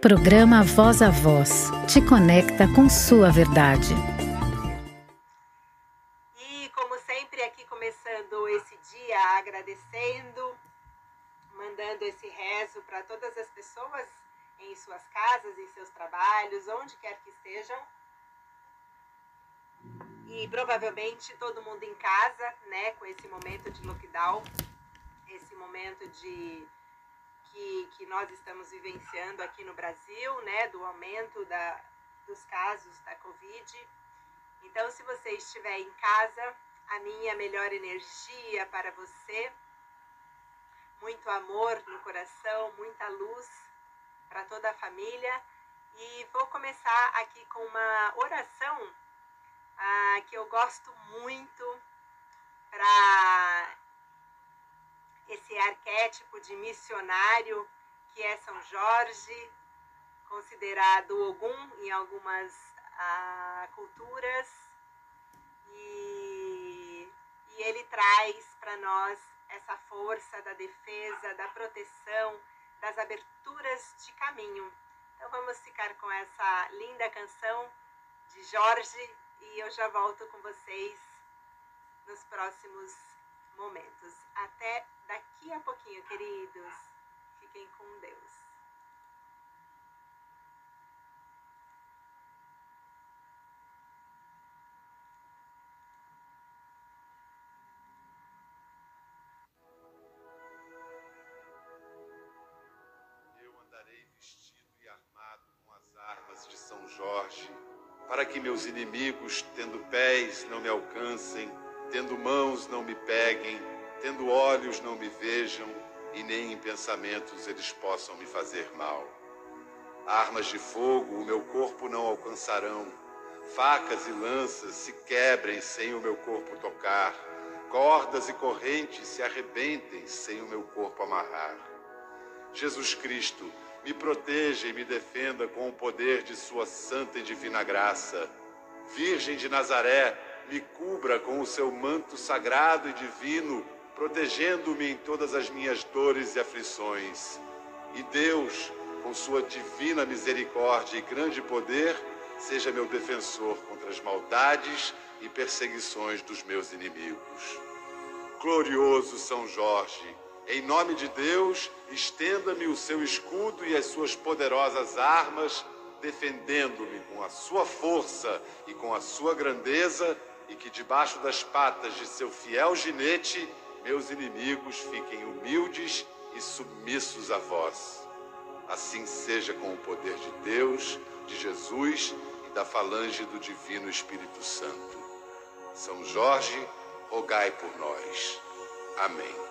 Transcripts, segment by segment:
Programa Voz a Voz te conecta com sua verdade. E como sempre, aqui começando esse dia agradecendo, mandando esse rezo para todas as pessoas em suas casas, em seus trabalhos, onde quer que estejam. E provavelmente todo mundo em casa, né, com esse momento de lockdown, esse momento de que, que nós estamos vivenciando aqui no Brasil, né, do aumento da, dos casos da Covid. Então, se você estiver em casa, a minha melhor energia para você, muito amor no coração, muita luz para toda a família. E vou começar aqui com uma oração ah, que eu gosto muito para esse arquétipo de missionário que é São Jorge, considerado Ogum em algumas ah, culturas, e, e ele traz para nós essa força da defesa, da proteção, das aberturas de caminho. Então vamos ficar com essa linda canção de Jorge e eu já volto com vocês nos próximos momentos. Até daqui a pouquinho, queridos. Fiquem com Deus. Eu andarei vestido e armado com as armas de São Jorge, para que meus inimigos, tendo pés, não me alcancem Tendo mãos não me peguem, tendo olhos não me vejam, e nem em pensamentos eles possam me fazer mal. Armas de fogo o meu corpo não alcançarão, facas e lanças se quebrem sem o meu corpo tocar, cordas e correntes se arrebentem sem o meu corpo amarrar. Jesus Cristo, me proteja e me defenda com o poder de Sua santa e divina graça. Virgem de Nazaré, me cubra com o seu manto sagrado e divino, protegendo-me em todas as minhas dores e aflições. E Deus, com sua divina misericórdia e grande poder, seja meu defensor contra as maldades e perseguições dos meus inimigos. Glorioso São Jorge, em nome de Deus, estenda-me o seu escudo e as suas poderosas armas, defendendo-me com a sua força e com a sua grandeza e que debaixo das patas de seu fiel ginete meus inimigos fiquem humildes e submissos a vós. Assim seja com o poder de Deus, de Jesus e da falange do Divino Espírito Santo. São Jorge, rogai por nós. Amém.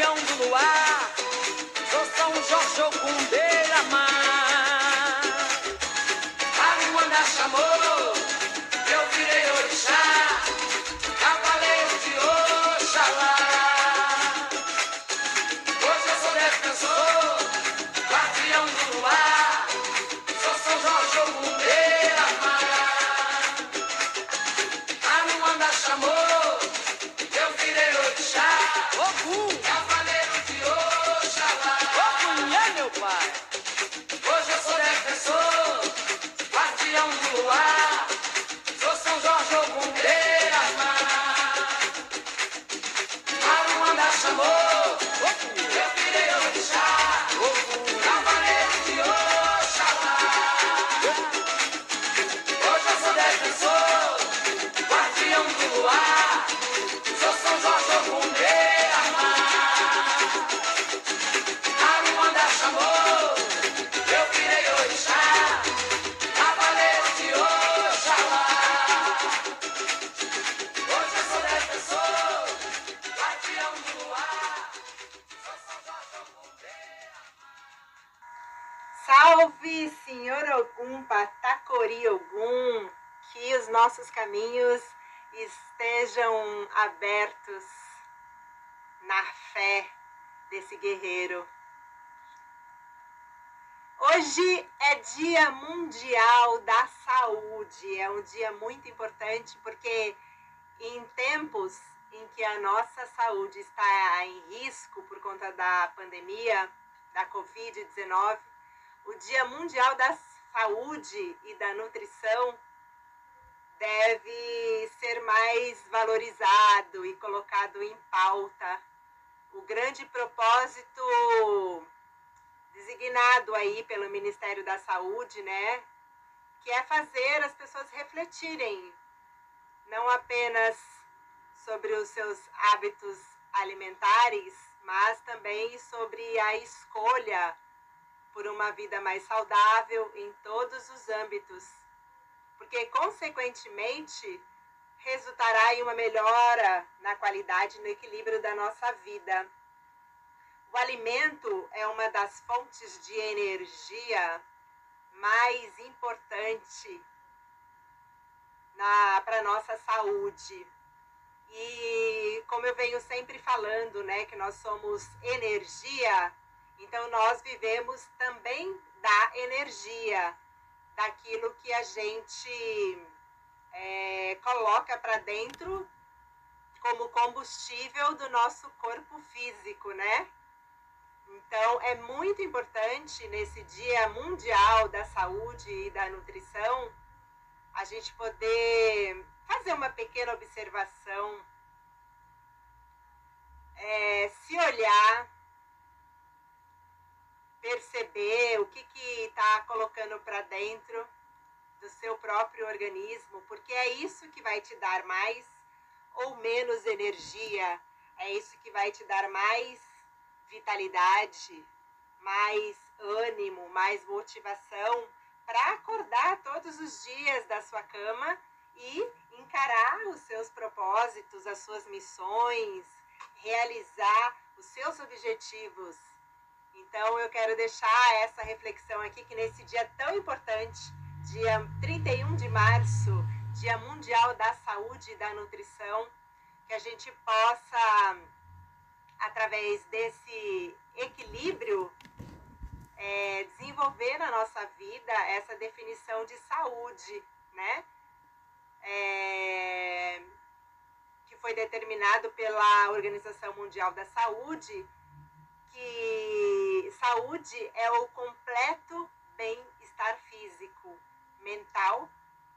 Guardião do luar. Abertos na fé desse guerreiro. Hoje é Dia Mundial da Saúde, é um dia muito importante porque em tempos em que a nossa saúde está em risco por conta da pandemia da Covid-19, o Dia Mundial da Saúde e da Nutrição deve ser mais valorizado e colocado em pauta. O grande propósito designado aí pelo Ministério da Saúde, né, que é fazer as pessoas refletirem não apenas sobre os seus hábitos alimentares, mas também sobre a escolha por uma vida mais saudável em todos os âmbitos, porque consequentemente resultará em uma melhora na qualidade e no equilíbrio da nossa vida. O alimento é uma das fontes de energia mais importante para a nossa saúde. E como eu venho sempre falando, né, que nós somos energia, então nós vivemos também da energia, daquilo que a gente é, coloca para dentro como combustível do nosso corpo físico, né? Então é muito importante nesse Dia Mundial da Saúde e da Nutrição a gente poder fazer uma pequena observação, é, se olhar, perceber o que está colocando para dentro do seu próprio organismo, porque é isso que vai te dar mais ou menos energia, é isso que vai te dar mais vitalidade, mais ânimo, mais motivação para acordar todos os dias da sua cama e encarar os seus propósitos, as suas missões, realizar os seus objetivos. Então eu quero deixar essa reflexão aqui que nesse dia tão importante, dia 31 de março, Dia Mundial da Saúde e da Nutrição, que a gente possa através desse equilíbrio é, desenvolver na nossa vida essa definição de saúde, né? É, que foi determinado pela Organização Mundial da Saúde, que saúde é o completo bem-estar físico, mental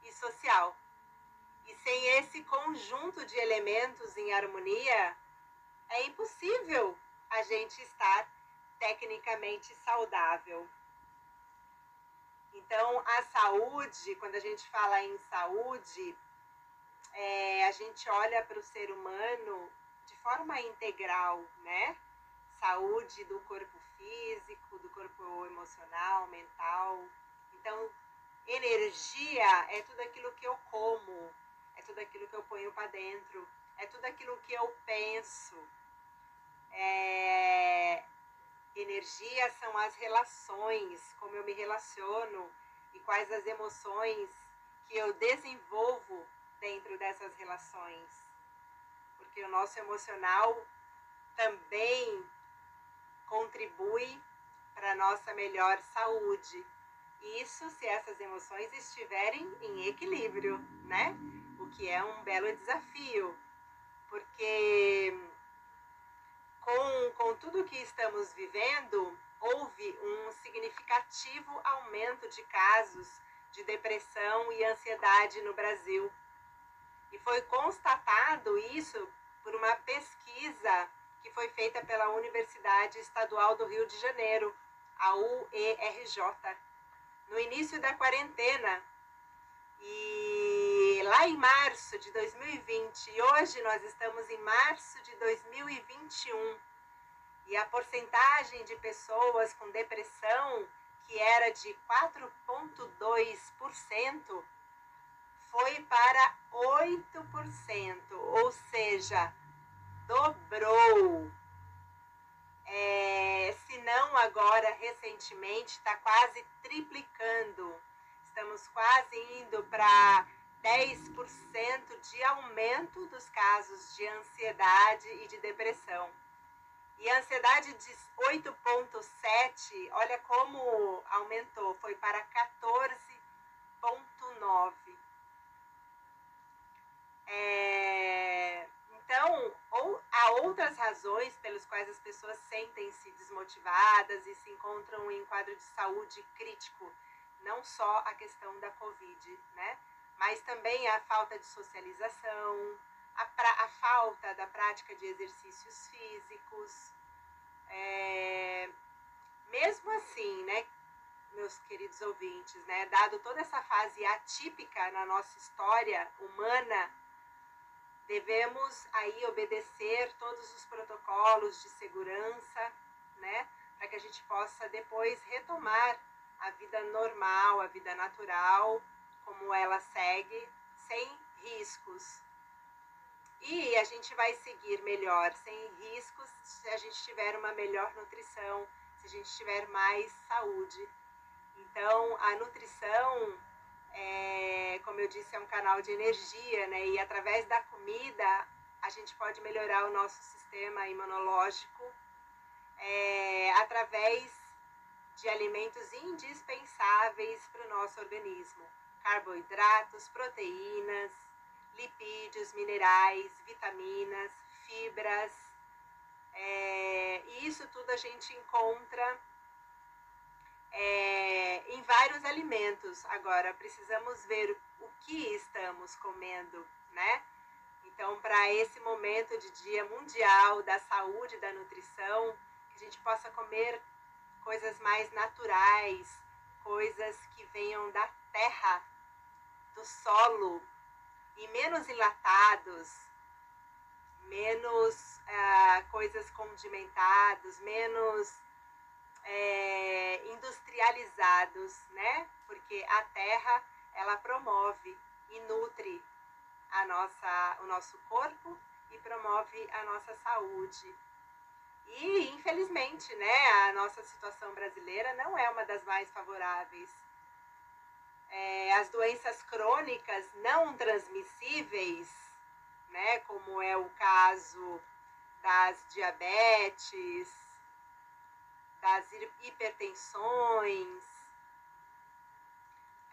e social. E sem esse conjunto de elementos em harmonia, é impossível a gente estar tecnicamente saudável. Então, a saúde, quando a gente fala em saúde, é, a gente olha para o ser humano de forma integral, né? Saúde do corpo físico, do corpo emocional, mental. Então, energia é tudo aquilo que eu como, é tudo aquilo que eu ponho para dentro, é tudo aquilo que eu penso, É, energia são as relações, como eu me relaciono e quais as emoções que eu desenvolvo dentro dessas relações. Porque o nosso emocional também contribui para a nossa melhor saúde. Isso se essas emoções estiverem em equilíbrio, né? O que é um belo desafio, porque com, com tudo que estamos vivendo, houve um significativo aumento de casos de depressão e ansiedade no Brasil. E foi constatado isso por uma pesquisa que foi feita pela Universidade Estadual do Rio de Janeiro, a UERJ, no início da quarentena. E lá em março de 2020, e hoje nós estamos em março de 2021, e a porcentagem de pessoas com depressão, que era de 4,2%, foi para 8%, ou seja, dobrou. É, se não agora, recentemente, está quase triplicando. Estamos quase indo para 10% de aumento dos casos de ansiedade e de depressão. E a ansiedade de 8,7, olha como aumentou, foi para 14,9. É, então, ou, há outras razões pelas quais as pessoas sentem-se desmotivadas e se encontram em quadro de saúde crítico, não só a questão da Covid, né? Mas também a falta de socialização, a, pra, a falta da prática de exercícios físicos. É, mesmo assim, né, meus queridos ouvintes, né, dado toda essa fase atípica na nossa história humana, devemos aí obedecer todos os protocolos de segurança, né, para que a gente possa depois retomar a vida normal, a vida natural, como ela segue, sem riscos. E a gente vai seguir melhor, sem riscos, se a gente tiver uma melhor nutrição, se a gente tiver mais saúde. Então, a nutrição é, como eu disse, é um canal de energia, né? E através da comida a gente pode melhorar o nosso sistema imunológico é, através de alimentos indispensáveis para o nosso organismo: carboidratos, proteínas, lipídios, minerais, vitaminas, fibras. É, e isso tudo a gente encontra é, em vários alimentos. Agora, precisamos ver o que estamos comendo, né? Então, para esse momento de Dia Mundial da Saúde e da Nutrição, que a gente possa comer coisas mais naturais, coisas que venham da terra, do solo, e menos enlatados, menos ah, coisas condimentadas, menos é, industrializados, né? Porque a terra ela promove e nutre a nossa, o nosso corpo e promove a nossa saúde. E infelizmente, né, a nossa situação brasileira não é uma das mais favoráveis. É, as doenças crônicas não transmissíveis, né, como é o caso das diabetes, das hipertensões,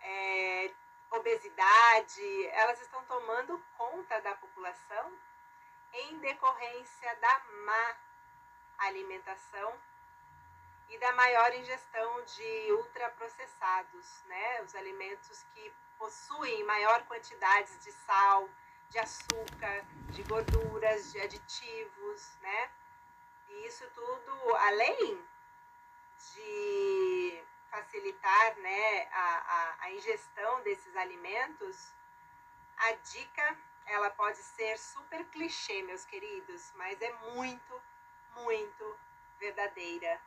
é, obesidade, elas estão tomando conta da população em decorrência da má alimentação e da maior ingestão de ultraprocessados, né? Os alimentos que possuem maior quantidade de sal, de açúcar, de gorduras, de aditivos, né? E isso tudo, além de facilitar né, a, a, a ingestão desses alimentos, a dica ela pode ser super clichê, meus queridos, mas é muito, muito verdadeira.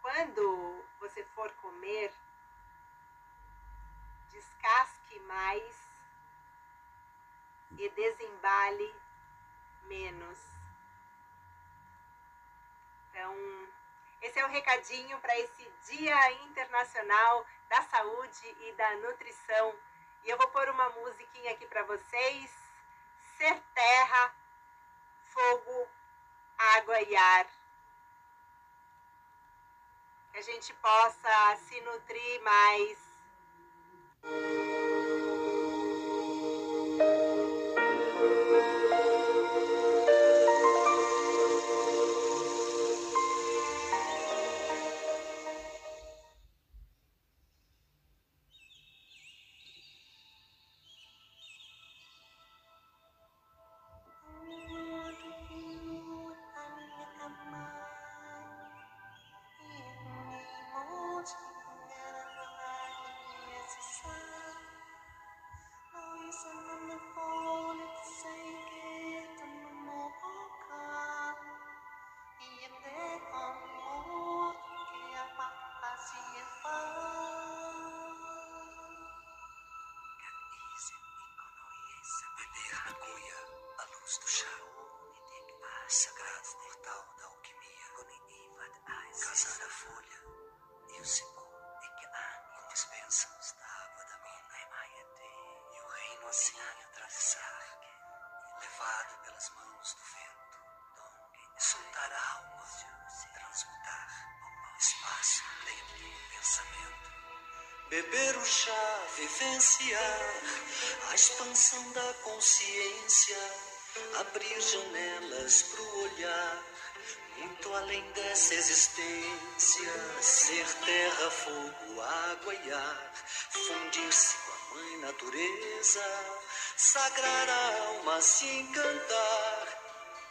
Quando você for comer, descasque mais e desembale menos. Então, esse é o recadinho para esse Dia Internacional da Saúde e da Nutrição. E eu vou pôr uma musiquinha aqui para vocês. Ser terra, fogo, água e ar. Que a gente possa se nutrir mais Beber o chá, vivenciar a expansão da consciência, abrir janelas pro olhar, muito além dessa existência, ser terra, fogo, água e ar, fundir-se com a mãe natureza, sagrar a alma, se encantar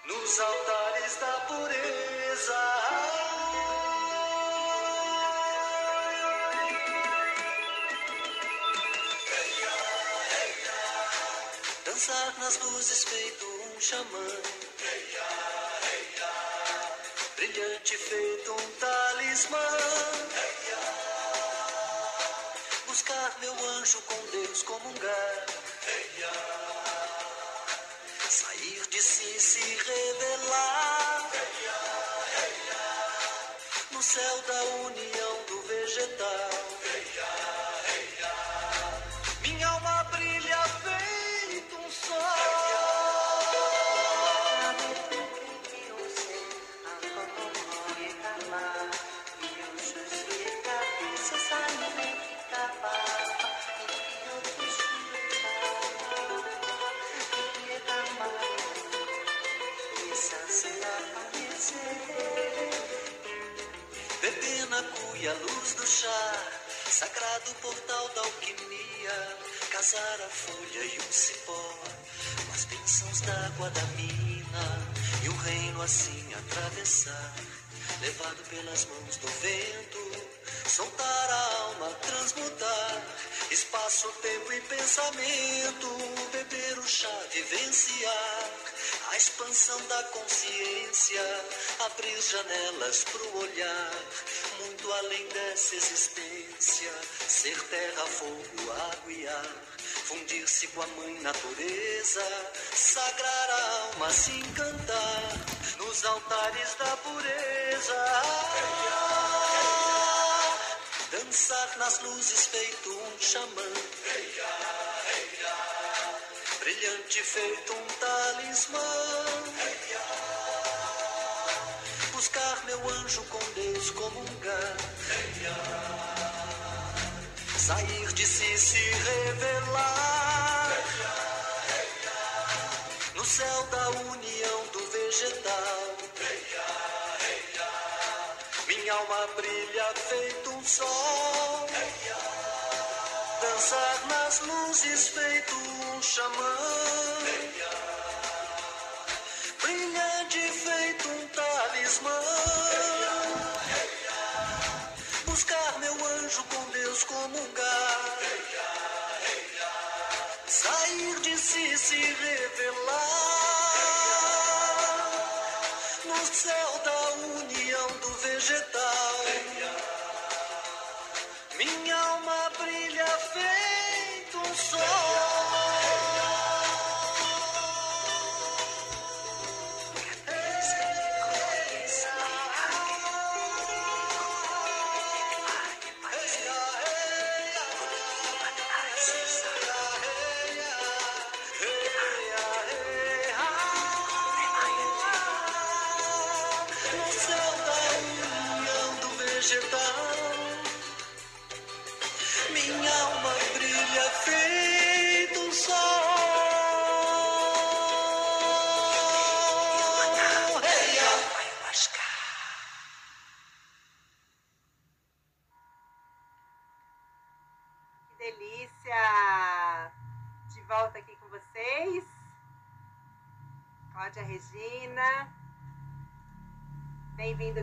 nos altares da pureza. Dançar nas luzes feito um xamã. Brilhante feito um talismã. Buscar meu anjo com Deus comungar. Sair de si, se revelar. No céu da união do vegetal. Portal da alquimia, casar a folha e o cipó, as bênçãos d'água da mina, e o reino assim atravessar, levado pelas mãos do vento, soltar a alma, transmutar, espaço, tempo e pensamento, beber o chá, vivenciar a expansão da consciência, abrir janelas pro olhar, muito além dessa existência, ser terra, fogo, água e ar, fundir-se com a mãe natureza, sagrar a alma, se encantar nos altares da pureza. Dançar nas luzes feito um xamã brilhante feito um talismã. Buscar meu anjo com Deus comungar. Sair de si, se revelar. No céu da união do vegetal. Minha alma brilha feito um sol dançar nas luzes feito um xamã. Brilhante feito um talismã. Buscar meu anjo com Deus comungar. Sair de si, se revelar. No céu vegetal.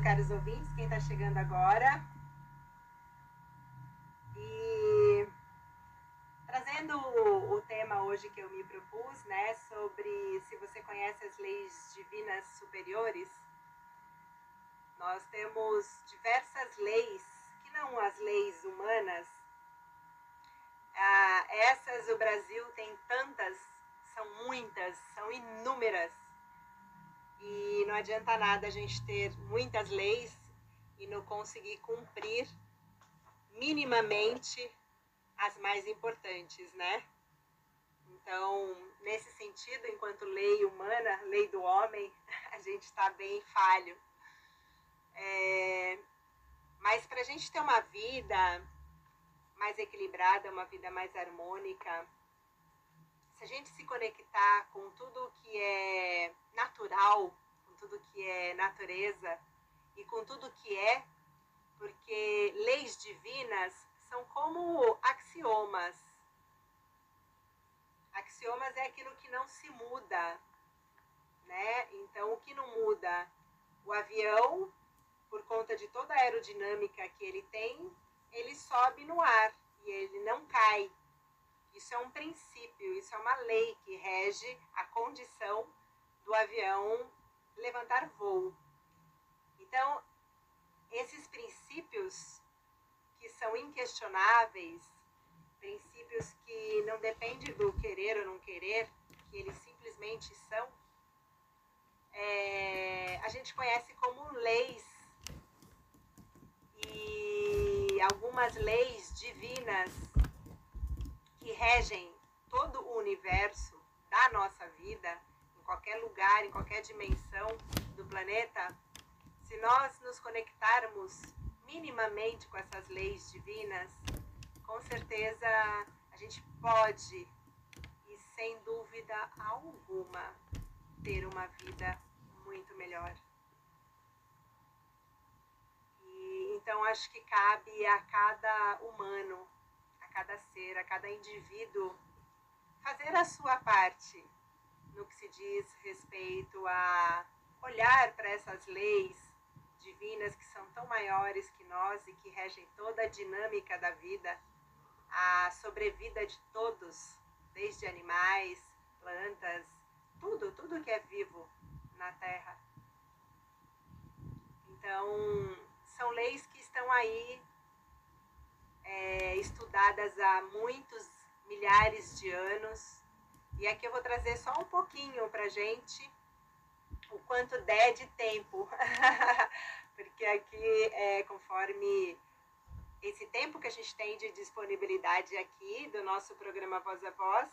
Caros ouvintes, quem está chegando agora. E trazendo o, o tema hoje que eu me propus, né, sobre se você conhece as leis divinas superiores, nós temos diversas leis, que não as leis humanas, ah, essas o Brasil tem tantas, são muitas, são inúmeras. E não adianta nada a gente ter muitas leis e não conseguir cumprir minimamente as mais importantes, né? Então, nesse sentido, enquanto lei humana, lei do homem, a gente está bem falho. É... Mas para a gente ter uma vida mais equilibrada, uma vida mais harmônica, se a gente se conectar com tudo que é natural, tudo que é natureza e com tudo que é, porque leis divinas são como axiomas. Axiomas é aquilo que não se muda, né? Então, o que não muda? O avião, por conta de toda a aerodinâmica que ele tem, ele sobe no ar e ele não cai. Isso é um princípio, isso é uma lei que rege a condição do avião levantar voo. Então, esses princípios que são inquestionáveis, princípios que não dependem do querer ou não querer, que eles simplesmente são, é, a gente conhece como leis. E algumas leis divinas que regem todo o universo da nossa vida, qualquer lugar, em qualquer dimensão do planeta, se nós nos conectarmos minimamente com essas leis divinas, com certeza a gente pode e sem dúvida alguma ter uma vida muito melhor. E então acho que cabe a cada humano, a cada ser, a cada indivíduo fazer a sua parte no que se diz respeito a olhar para essas leis divinas que são tão maiores que nós e que regem toda a dinâmica da vida, a sobrevida de todos, desde animais, plantas, tudo, tudo que é vivo na Terra. Então, são leis que estão aí é, estudadas há muitos milhares de anos. E aqui eu vou trazer só um pouquinho para gente o quanto der de tempo, porque aqui, é, conforme esse tempo que a gente tem de disponibilidade aqui do nosso programa Voz a Voz,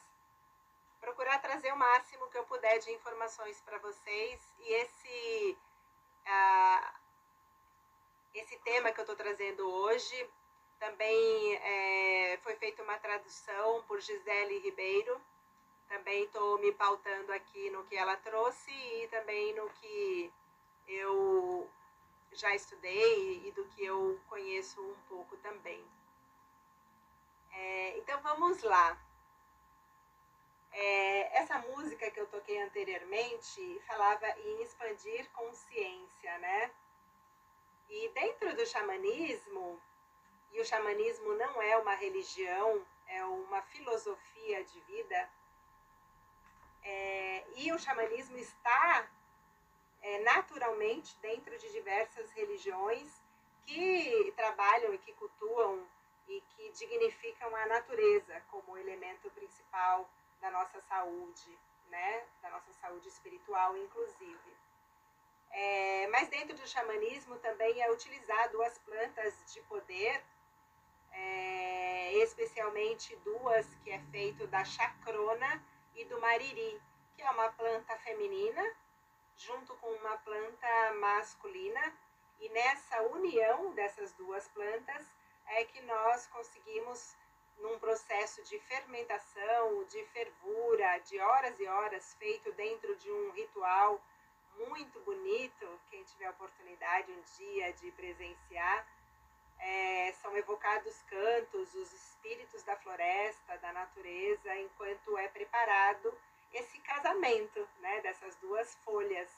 procurar trazer o máximo que eu puder de informações para vocês. E esse uh, esse tema que eu estou trazendo hoje também é, foi feita uma tradução por Gisele Ribeiro também estou me pautando aqui no que ela trouxe e também no que eu já estudei e do que eu conheço um pouco também. É, então vamos lá. É, essa música que eu toquei anteriormente falava em expandir consciência, né? E dentro do xamanismo, e o xamanismo não é uma religião, é uma filosofia de vida, é, e o xamanismo está é, naturalmente dentro de diversas religiões que trabalham e que cultuam e que dignificam a natureza como elemento principal da nossa saúde, né? Da nossa saúde espiritual, inclusive. É, mas dentro do xamanismo também é utilizado as plantas de poder, é, especialmente duas que é feito da chacrona e do mariri, que é uma planta feminina, junto com uma planta masculina, E nessa união dessas duas plantas é que nós conseguimos, num processo de fermentação, de fervura, de horas e horas, feito dentro de um ritual muito bonito, quem tiver oportunidade um dia de presenciar, é, são evocados cantos, os espíritos da floresta, da natureza, enquanto é preparado esse casamento né, dessas duas folhas.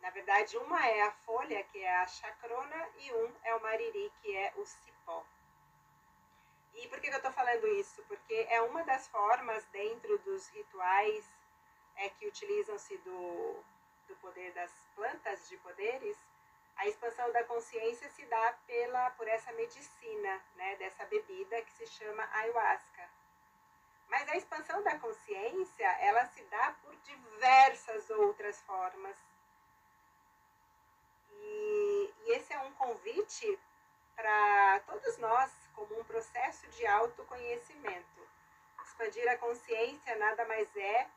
Na verdade, uma é a folha, que é a chacrona, e um é o mariri, que é o cipó. E por que, eu estou falando isso? Porque é uma das formas dentro dos rituais é, que utilizam-se do, do poder das plantas de poderes, a expansão da consciência se dá pela, por essa medicina, né, dessa bebida que se chama ayahuasca. Mas a expansão da consciência, ela se dá por diversas outras formas. E, e esse é um convite para todos nós, como um processo de autoconhecimento. Expandir a consciência nada mais é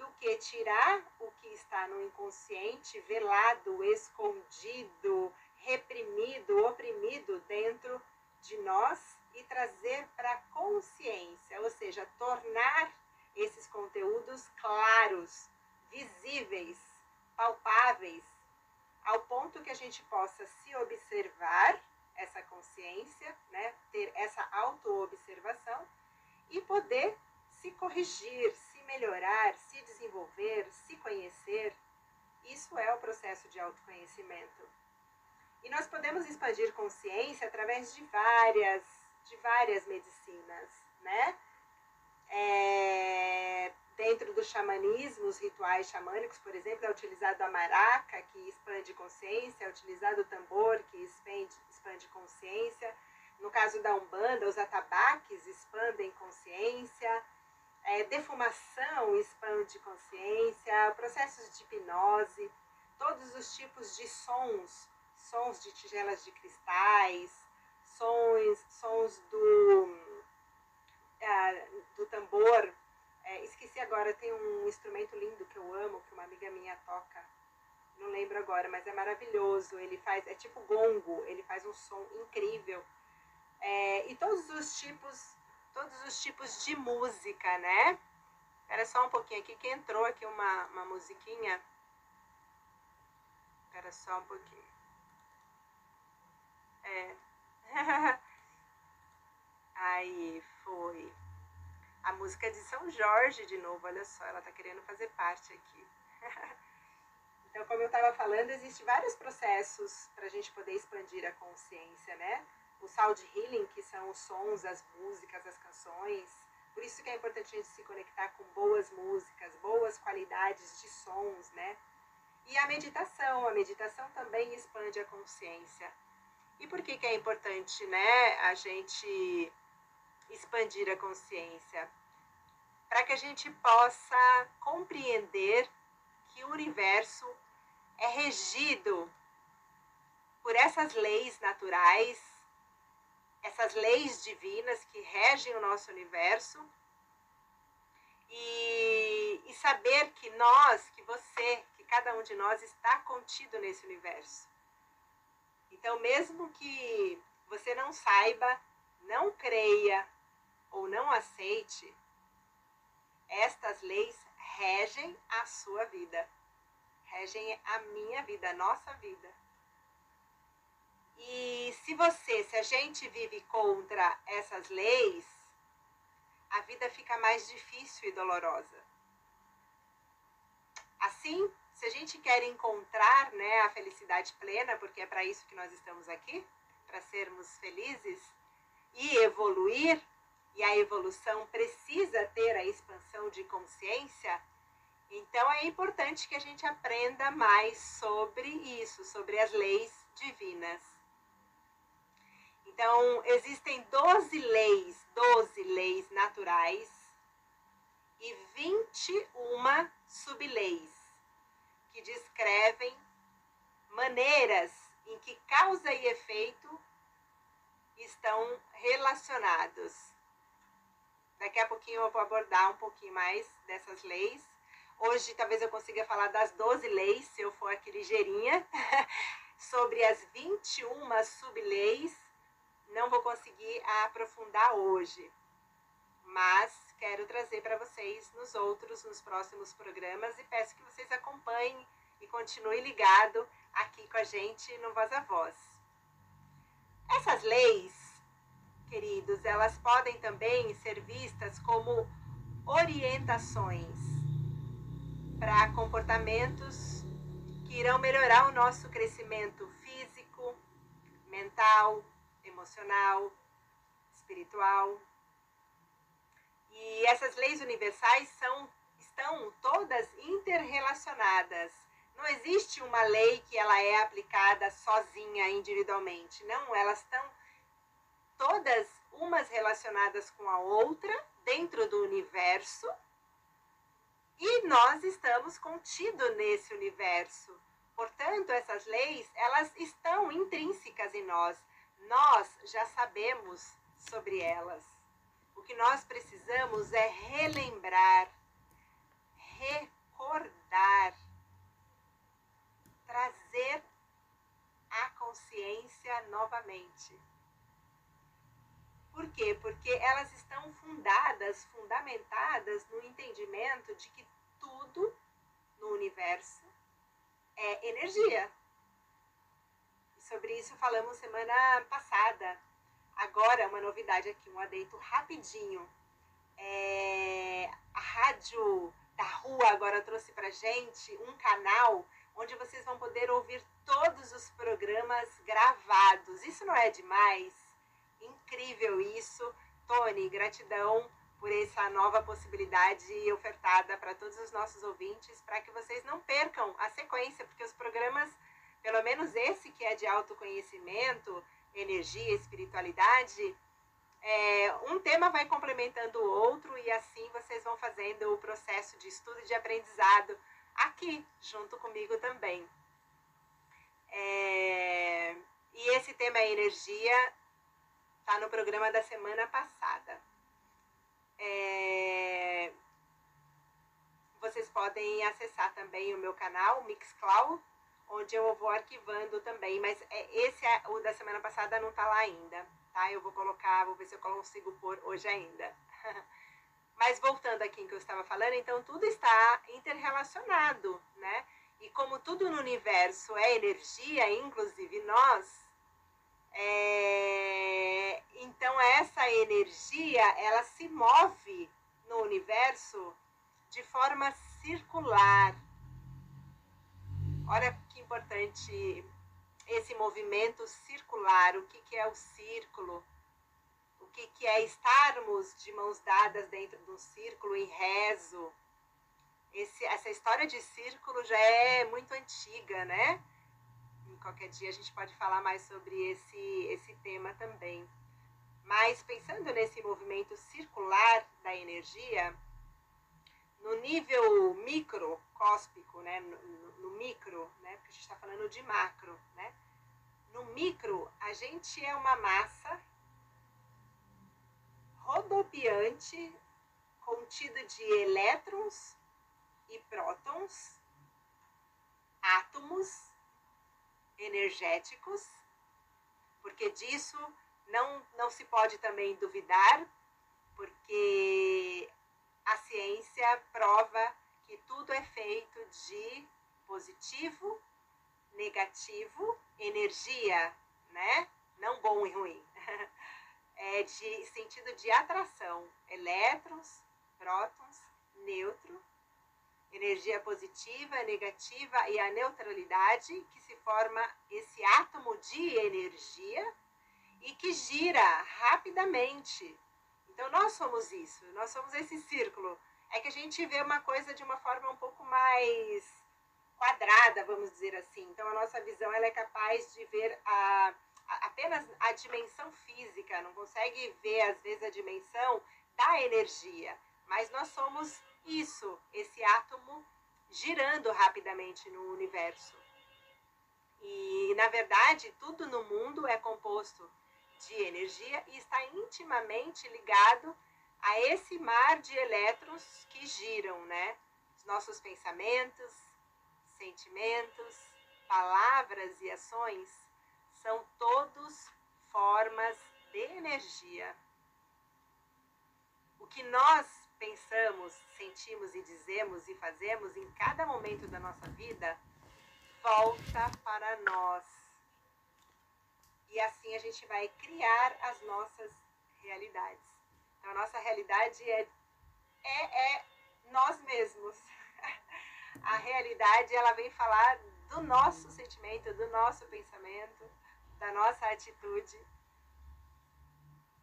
do que tirar o que está no inconsciente, velado, escondido, reprimido, oprimido dentro de nós e trazer para a consciência, ou seja, tornar esses conteúdos claros, visíveis, palpáveis, ao ponto que a gente possa se observar essa consciência, né, ter essa auto-observação e poder se corrigir, melhorar, se desenvolver, se conhecer. Isso é o processo de autoconhecimento. E nós podemos expandir consciência através de várias, de várias medicinas, né? É, dentro do xamanismo, os rituais xamânicos, por exemplo, é utilizado a maraca, que expande consciência, é utilizado o tambor, que expande, expande consciência. No caso da Umbanda, os atabaques expandem consciência é, defumação expande consciência, processos de hipnose, todos os tipos de sons, sons de tigelas de cristais, sons, sons do, é, do tambor. É, esqueci agora, tem um instrumento lindo que eu amo, que uma amiga minha toca. Não lembro agora, mas é maravilhoso. Ele faz, é tipo gongo, ele faz um som incrível. É, e todos os tipos todos os tipos de música, né? Espera só um pouquinho aqui que entrou aqui uma, uma musiquinha. Espera só um pouquinho. É. Aí foi. A música de São Jorge de novo, olha só, ela tá querendo fazer parte aqui. então, como eu estava falando, existem vários processos para a gente poder expandir a consciência, né? O sound healing, que são os sons, as músicas, as canções. Por isso que é importante a gente se conectar com boas músicas, boas qualidades de sons, né? E a meditação, a meditação também expande a consciência. E por que, que é importante, né, a gente expandir a consciência? Para que a gente possa compreender que o universo é regido por essas leis naturais essas leis divinas que regem o nosso universo e, e saber que nós, que você, que cada um de nós está contido nesse universo. Então, mesmo que você não saiba, não creia ou não aceite, estas leis regem a sua vida, regem a minha vida, a nossa vida. E se você, se a gente vive contra essas leis, a vida fica mais difícil e dolorosa. Assim, se a gente quer encontrar né, a felicidade plena, porque é para isso que nós estamos aqui, para sermos felizes e evoluir, e a evolução precisa ter a expansão de consciência, então é importante que a gente aprenda mais sobre isso, sobre as leis divinas. Então, existem 12 leis, 12 leis naturais e 21 subleis que descrevem maneiras em que causa e efeito estão relacionados. Daqui a pouquinho eu vou abordar um pouquinho mais dessas leis. Hoje talvez eu consiga falar das 12 leis, se eu for aqui ligeirinha. sobre as 21 subleis, não vou conseguir aprofundar hoje, mas quero trazer para vocês nos outros, nos próximos programas e peço que vocês acompanhem e continue ligado aqui com a gente no Voz a Voz. Essas leis, queridos, elas podem também ser vistas como orientações para comportamentos que irão melhorar o nosso crescimento físico, mental, emocional, espiritual. E essas leis universais são, estão todas interrelacionadas não existe uma lei que ela é aplicada sozinha, individualmente. Não, elas estão todas umas relacionadas com a outra dentro do universo e nós estamos contidos nesse universo. Portanto, essas leis, elas estão intrínsecas em nós. Nós já sabemos sobre elas. O que nós precisamos é relembrar, recordar trazer a consciência novamente. Por quê? Porque elas estão fundadas, fundamentadas no entendimento de que tudo no universo é energia. Sobre isso falamos semana passada. Agora, uma novidade aqui, um adeito rapidinho. É, a rádio da rua agora trouxe pra gente um canal onde vocês vão poder ouvir todos os programas gravados. Isso não é demais? Incrível isso. Tony, gratidão por essa nova possibilidade ofertada para todos os nossos ouvintes, para que vocês não percam a sequência, porque os programas, pelo menos esse que é de autoconhecimento, energia, espiritualidade, é, um tema vai complementando o outro e assim vocês vão fazendo o processo de estudo e de aprendizado aqui junto comigo também. É, e esse tema é energia, está no programa da semana passada. É, vocês podem acessar também o meu canal, Mixcloud, onde eu vou arquivando também, mas é, esse é, o da semana passada não está lá ainda, tá? Eu vou colocar, vou ver se eu consigo pôr hoje ainda. Mas voltando aqui em que eu estava falando, então tudo está interrelacionado, né? E como tudo no universo é energia, inclusive nós, é... então essa energia ela se move no universo de forma circular. Olha importante esse movimento circular. O que, que é o círculo? que, que é estarmos de mãos dadas dentro de um círculo em rezo. Esse, essa história de círculo já é muito antiga, né? E qualquer dia a gente pode falar mais sobre esse, esse tema também. Mas pensando nesse movimento circular da energia, no nível microcóspico, né? No micro, né? Porque a gente está falando de macro, né? No micro, a gente é uma massa rodopiante contido de elétrons e prótons, átomos energéticos, porque disso não, não se pode também duvidar, porque a ciência prova que tudo é feito de positivo, negativo, energia, né? Não bom e ruim. é, de sentido de atração, elétrons, prótons, neutro, energia positiva, negativa e a neutralidade, que se forma esse átomo de energia e que gira rapidamente. Então nós somos isso, nós somos esse círculo. É que a gente vê uma coisa de uma forma um pouco mais quadrada, vamos dizer assim. Então a nossa visão ela é capaz de ver a apenas a dimensão física, não consegue ver às vezes a dimensão da energia, mas nós somos isso, esse átomo girando rapidamente no universo. E na verdade, tudo no mundo é composto de energia e está intimamente ligado a esse mar de elétrons que giram, né? Os nossos pensamentos, sentimentos, palavras e ações são todos formas de energia. O que nós pensamos, sentimos e dizemos e fazemos em cada momento da nossa vida volta para nós. E assim a gente vai criar as nossas realidades. Então, a nossa realidade é, é, é nós mesmos. A realidade, ela vem falar do nosso sentimento, do nosso pensamento, da nossa atitude.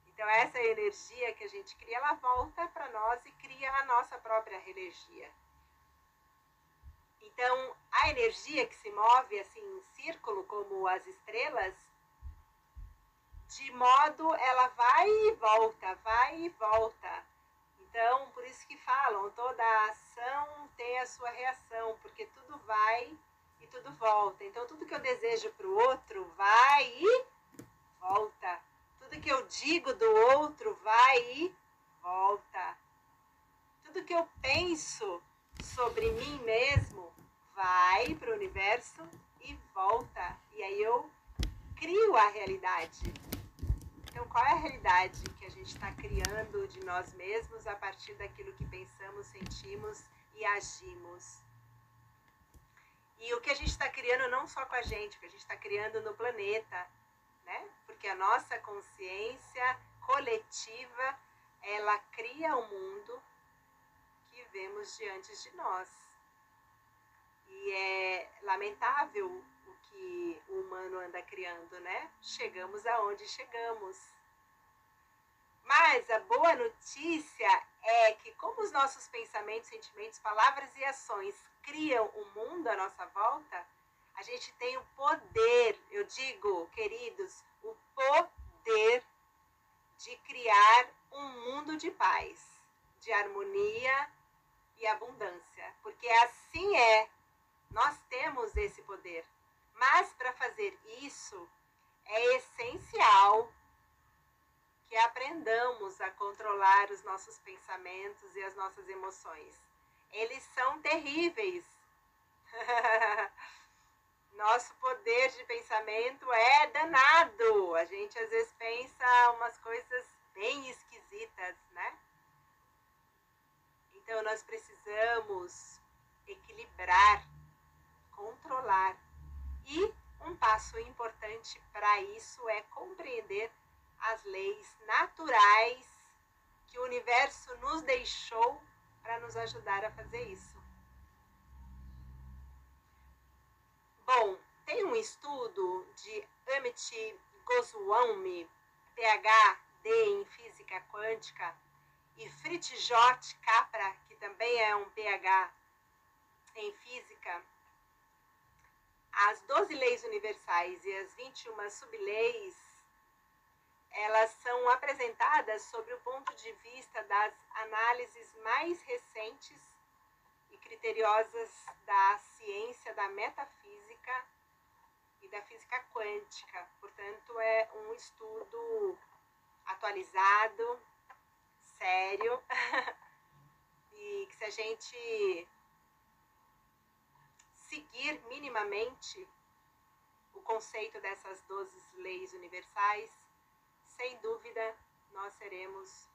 Então, essa energia que a gente cria, ela volta para nós e cria a nossa própria energia. Então, a energia que se move assim em círculo, como as estrelas, de modo ela vai e volta, vai e volta. Então, por isso que falam, toda ação tem a sua reação, porque tudo vai e tudo volta. Então, tudo que eu desejo para o outro vai e volta. Tudo que eu digo do outro vai e volta. Tudo que eu penso sobre mim mesmo vai para o universo e volta. E aí eu crio a realidade. Então, qual é a realidade que a gente está criando de nós mesmos a partir daquilo que pensamos, sentimos e agimos? E o que a gente está criando não só com a gente, o que a gente está criando no planeta, né? Porque a nossa consciência coletiva, ela cria o mundo que vemos diante de nós. E é lamentável que o humano anda criando, né? Chegamos aonde chegamos. Mas a boa notícia é que, como os nossos pensamentos, sentimentos, palavras e ações criam o mundo à nossa volta, a gente tem o poder, eu digo, queridos, o poder de criar um mundo de paz, de harmonia e abundância. Porque assim é, nós temos esse poder. Mas para fazer isso, é essencial que aprendamos a controlar os nossos pensamentos e as nossas emoções. Eles são terríveis. Nosso poder de pensamento é danado. A gente às vezes pensa umas coisas bem esquisitas, né? Então nós precisamos equilibrar, controlar e um passo importante para isso é compreender as leis naturais que o universo nos deixou para nos ajudar a fazer isso. Bom, tem um estudo de Amit Goswami, PhD em física quântica, e Fritjot Capra, que também é um PhD em física, as 12 leis universais e as 21 subleis, elas são apresentadas sobre o ponto de vista das análises mais recentes e criteriosas da ciência da metafísica e da física quântica. Portanto, é um estudo atualizado, sério, e que se a gente seguir minimamente o conceito dessas 12 leis universais, sem dúvida nós seremos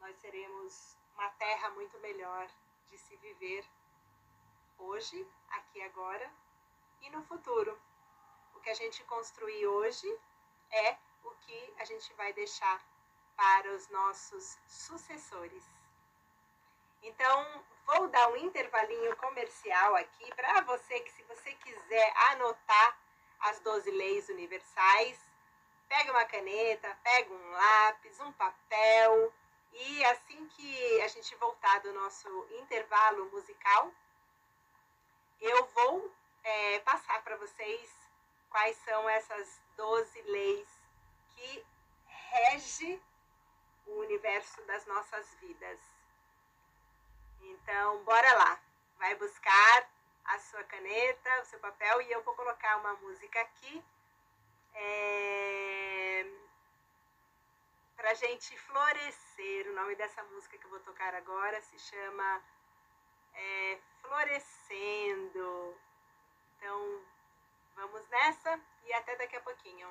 nós seremos uma terra muito melhor de se viver hoje, aqui agora e no futuro. O que a gente construir hoje é o que a gente vai deixar para os nossos sucessores. Então, vou dar um intervalinho comercial aqui para você que se você quiser anotar as 12 leis universais, pega uma caneta, pega um lápis, um papel e assim que a gente voltar do nosso intervalo musical, eu vou é, passar para vocês quais são essas 12 leis que rege o universo das nossas vidas. Então, bora lá. Vai buscar a sua caneta, o seu papel e eu vou colocar uma música aqui é... para gente florescer. O nome dessa música que eu vou tocar agora se chama é, Florescendo. Então, vamos nessa e até daqui a pouquinho.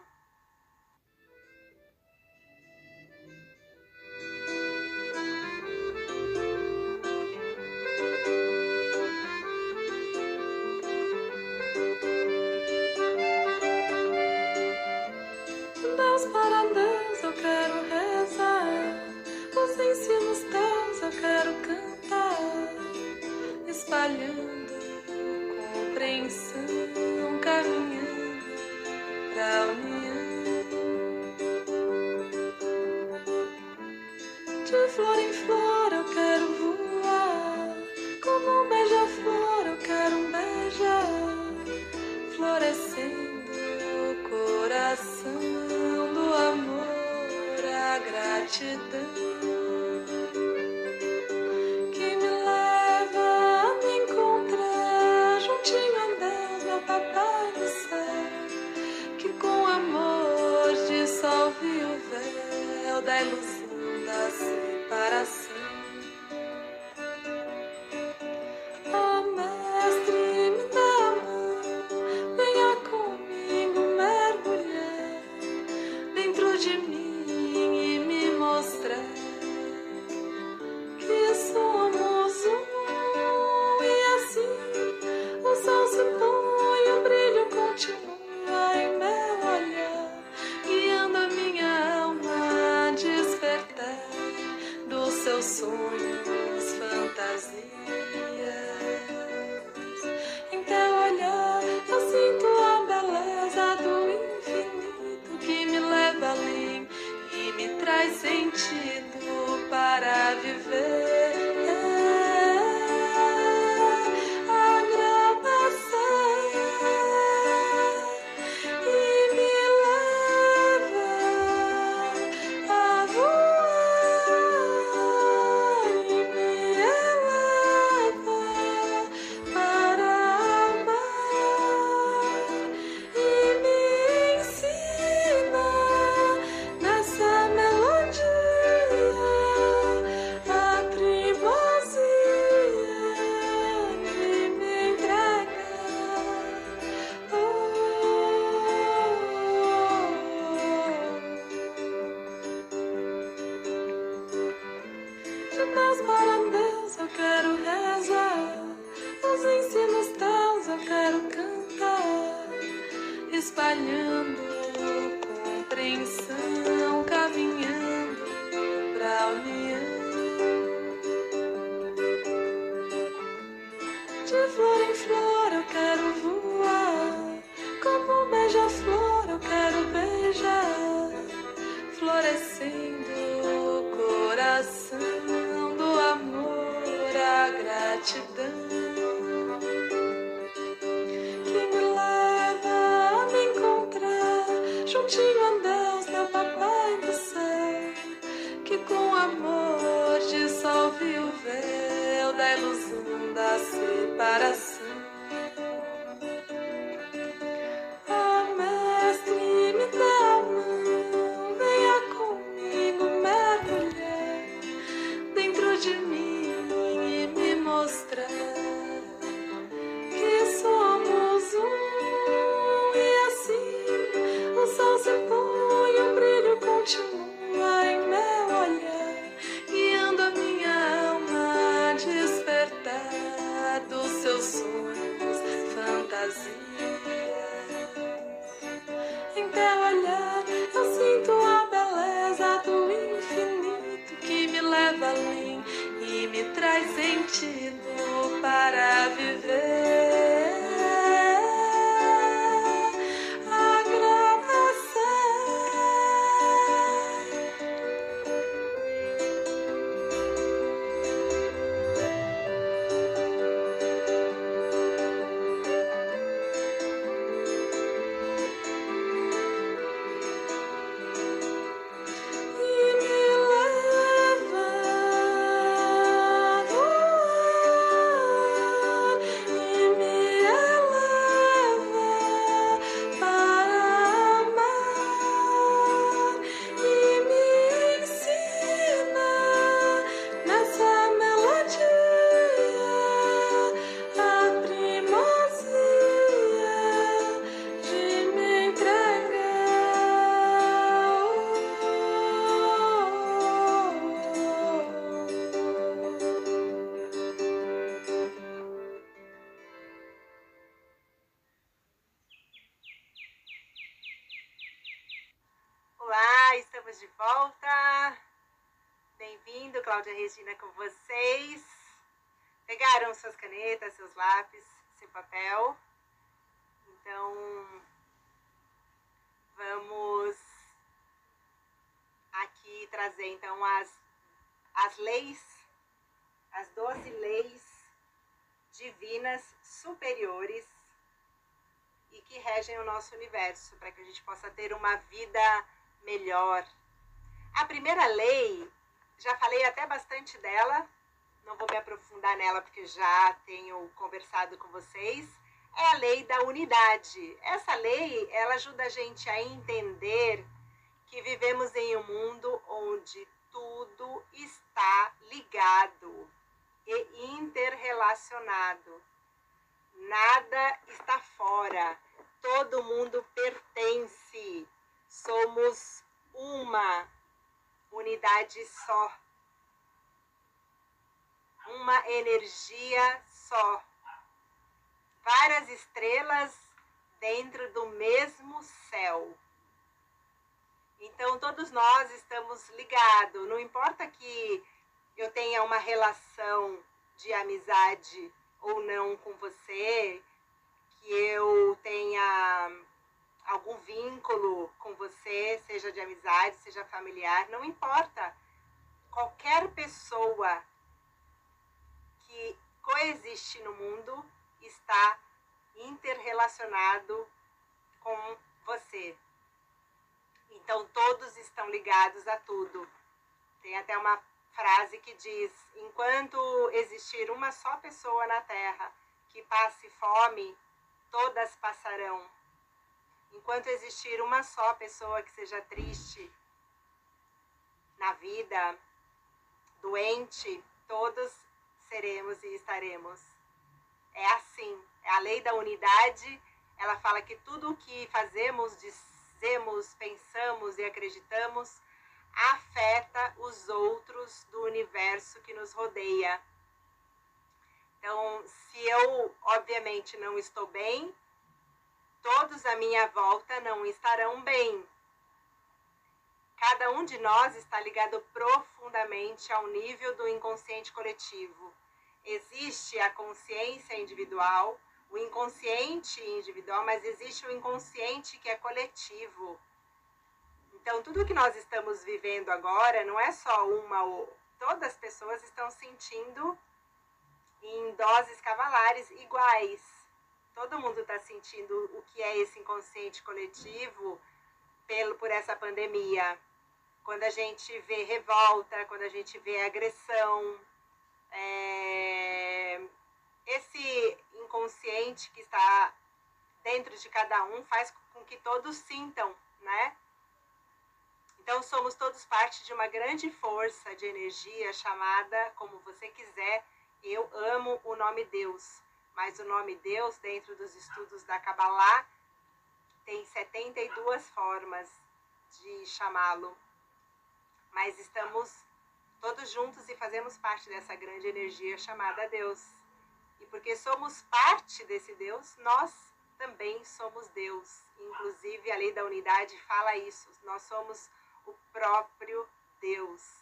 espalhando compreensão, caminhando pra união. De flor em flor eu quero voar, como um beija-flor eu quero um beijar, florescendo o coração do amor, a gratidão. Regina, com vocês. Pegaram suas canetas, seus lápis, seu papel. Então, vamos aqui trazer então as, as leis, as doze leis divinas superiores e que regem o nosso universo, para que a gente possa ter uma vida melhor. A primeira lei, já falei até bastante dela, não vou me aprofundar nela porque já tenho conversado com vocês, é a lei da unidade. Essa lei, ela ajuda a gente a entender que vivemos em um mundo onde tudo está ligado e interrelacionado. Nada está fora. Todo mundo pertence. Somos uma unidade só. Uma energia só. Várias estrelas dentro do mesmo céu. Então, todos nós estamos ligados. Não importa que eu tenha uma relação de amizade ou não com você, que eu tenha algum vínculo com você, seja de amizade, seja familiar, não importa. Qualquer pessoa que coexiste no mundo está interrelacionado com você. Então todos estão ligados a tudo. Tem até uma frase que diz: enquanto existir uma só pessoa na terra que passe fome, todas passarão. Enquanto existir uma só pessoa que seja triste na vida, doente, todos seremos e estaremos. É assim, é a lei da unidade. Ela fala que tudo o que fazemos, dizemos, pensamos e acreditamos afeta os outros do universo que nos rodeia. Então, se eu, obviamente, não estou bem, todos à minha volta não estarão bem. Cada um de nós está ligado profundamente ao nível do inconsciente coletivo. Existe a consciência individual, o inconsciente individual, mas existe o inconsciente que é coletivo então, tudo que nós estamos vivendo agora não é só uma ou todas as pessoas estão sentindo em doses cavalares iguais. Todo mundo está sentindo o que é esse inconsciente coletivo pelo por essa pandemia. Quando a gente vê revolta, quando a gente vê agressão, é... esse inconsciente que está dentro de cada um faz com que todos sintam, né? Então, somos todos parte de uma grande força de energia chamada, como você quiser, eu amo o nome Deus. Mas o nome Deus, dentro dos estudos da Kabbalah, tem 72 formas de chamá-lo. Mas estamos todos juntos e fazemos parte dessa grande energia chamada Deus. E porque somos parte desse Deus, nós também somos Deus. Inclusive, a lei da unidade fala isso. Nós somos o próprio Deus.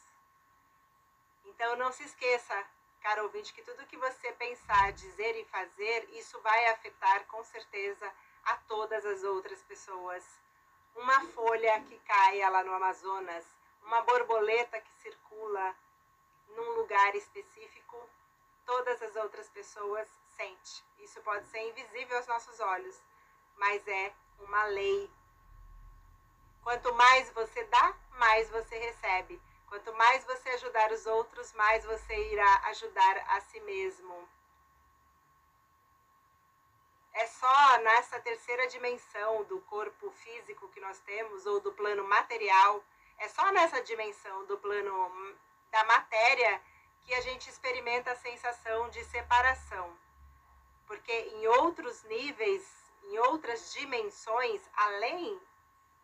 Então não se esqueça, caro ouvinte, que tudo que você pensar, dizer e fazer, isso vai afetar com certeza a todas as outras pessoas. Uma folha que caia lá no Amazonas, uma borboleta que circula num lugar específico, todas as outras pessoas sentem. Isso pode ser invisível aos nossos olhos, mas é uma lei Quanto mais você dá, mais você recebe. Quanto mais você ajudar os outros, mais você irá ajudar a si mesmo. É só nessa terceira dimensão do corpo físico que nós temos, ou do plano material, é só nessa dimensão do plano da matéria que a gente experimenta a sensação de separação. Porque em outros níveis, em outras dimensões, além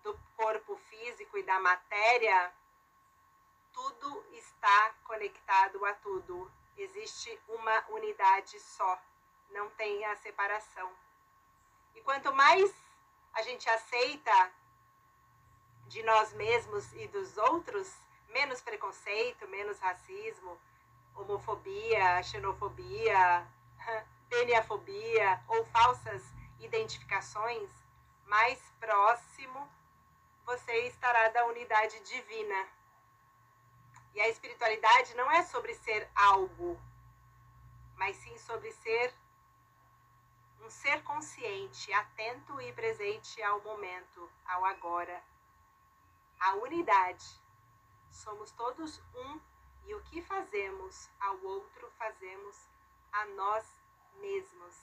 do corpo físico e da matéria, tudo está conectado a tudo. Existe uma unidade só, não tem a separação. E quanto mais a gente aceita de nós mesmos e dos outros, menos preconceito, menos racismo, homofobia, xenofobia, peniafobia ou falsas identificações, mais próximo você estará da unidade divina. E a espiritualidade não é sobre ser algo, mas sim sobre ser um ser consciente, atento e presente ao momento, ao agora. A unidade. Somos todos um e o que fazemos ao outro fazemos a nós mesmos.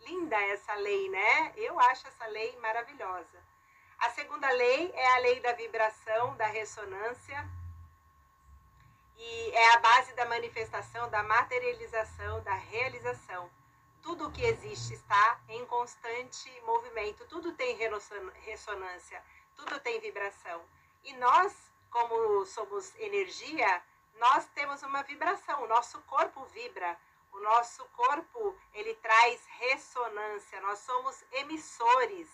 Linda essa lei, né? Eu acho essa lei maravilhosa. A segunda lei é a lei da vibração, da ressonância, e é a base da manifestação, da materialização, da realização. Tudo o que existe está em constante movimento, tudo tem ressonância, tudo tem vibração. E nós, como somos energia, nós temos uma vibração, o nosso corpo vibra, o nosso corpo ele traz ressonância, nós somos emissores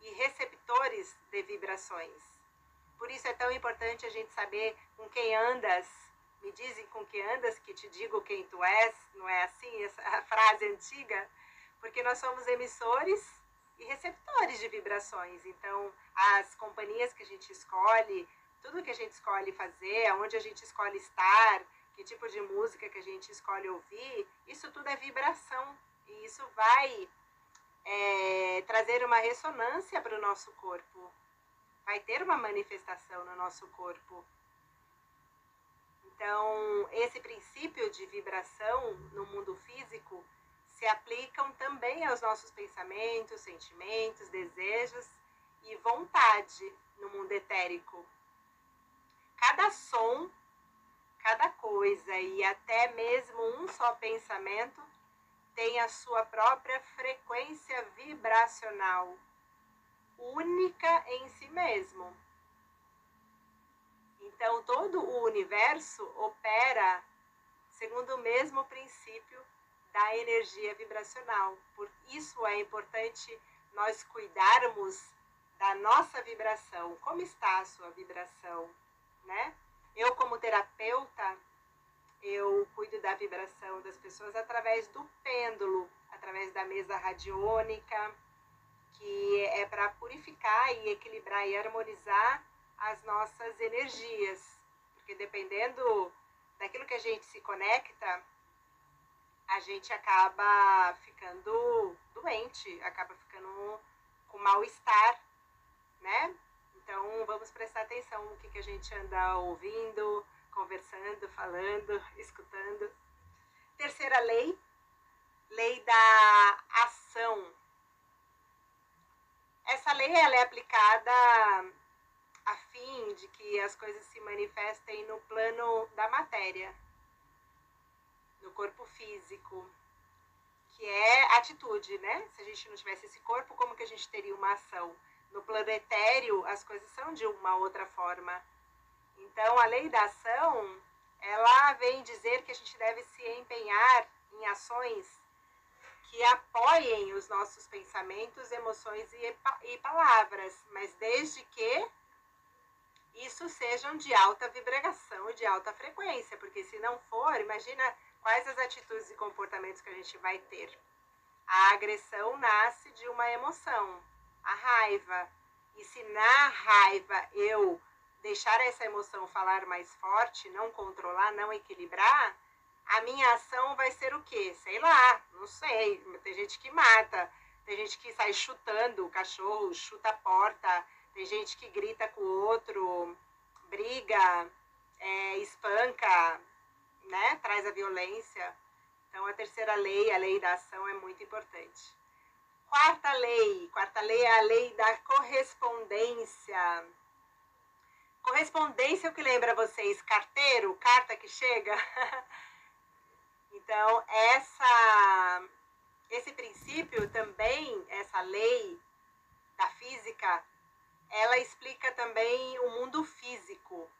e receptores de vibrações. Por isso é tão importante a gente saber com quem andas. Me dizem com quem andas que te digo quem tu és, não é assim essa frase antiga? Porque nós somos emissores e receptores de vibrações. Então, as companhias que a gente escolhe, tudo que a gente escolhe fazer, aonde a gente escolhe estar, que tipo de música que a gente escolhe ouvir, isso tudo é vibração. E isso vai é, trazer uma ressonância para o nosso corpo. Vai ter uma manifestação no nosso corpo. Então, esse princípio de vibração no mundo físico se aplicam também aos nossos pensamentos, sentimentos, desejos e vontade no mundo etérico. Cada som, cada coisa e até mesmo um só pensamento tem a sua própria frequência vibracional, única em si mesmo. Então, todo o universo opera segundo o mesmo princípio da energia vibracional. Por isso é importante nós cuidarmos da nossa vibração. Como está a sua vibração? né? Eu, como terapeuta, eu cuido da vibração das pessoas através do pêndulo, através da mesa radiônica, que é para purificar e equilibrar e harmonizar as nossas energias. Porque dependendo daquilo que a gente se conecta, a gente acaba ficando doente, acaba ficando com mal-estar, né? Então, vamos prestar atenção no que, que a gente anda ouvindo, conversando, falando, escutando. Terceira lei, lei da ação. Essa lei ela é aplicada a fim de que as coisas se manifestem no plano da matéria, no corpo físico, que é atitude, né? Se a gente não tivesse esse corpo, como que a gente teria uma ação? no planetério as coisas são de uma outra forma. Então, a lei da ação, ela vem dizer que a gente deve se empenhar em ações que apoiem os nossos pensamentos, emoções e, e palavras, mas desde que isso sejam de alta vibração e de alta frequência, porque se não for, imagina quais as atitudes e comportamentos que a gente vai ter. A agressão nasce de uma emoção, a raiva. E se na raiva eu deixar essa emoção falar mais forte, não controlar, não equilibrar, a minha ação vai ser o quê? Sei lá, não sei. Tem gente que mata, tem gente que sai chutando o cachorro, chuta a porta, tem gente que grita com o outro, briga, é, espanca, né? Traz a violência. Então a terceira lei, a lei da ação, é muito importante. Quarta lei. Quarta lei é a lei da correspondência. Correspondência é o que lembra vocês? Carteiro? Carta que chega? então, essa, esse princípio também, essa lei da física, ela explica também o mundo físico.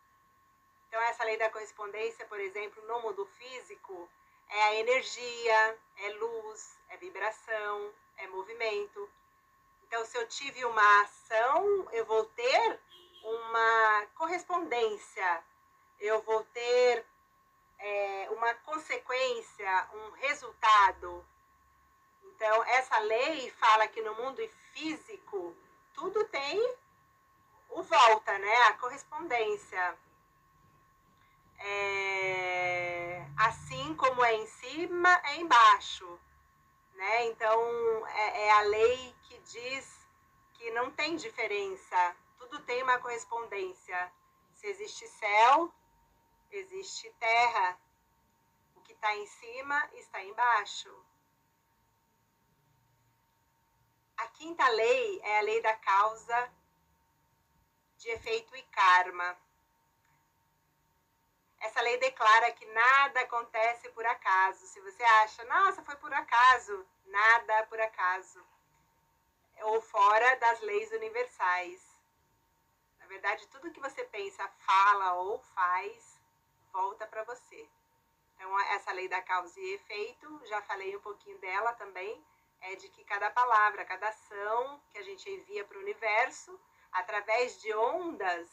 Então, essa lei da correspondência, por exemplo, no mundo físico, é a energia, é luz, é vibração, é movimento. Então, se eu tive uma ação, eu vou ter uma correspondência, eu vou ter é, uma consequência, um resultado. Então, essa lei fala que no mundo físico tudo tem o volta, né? A correspondência. É, assim como é em cima, é embaixo. Né? Então, é, é a lei que diz que não tem diferença, tudo tem uma correspondência. Se existe céu, existe terra. O que está em cima está embaixo. A quinta lei é a lei da causa de efeito e karma. Essa lei declara que nada acontece por acaso. Se você acha, nossa, foi por acaso, nada por acaso. Ou fora das leis universais. Na verdade, tudo que você pensa, fala ou faz, volta para você. Então, essa lei da causa e efeito, já falei um pouquinho dela também, é de que cada palavra, cada ação que a gente envia para o universo, através de ondas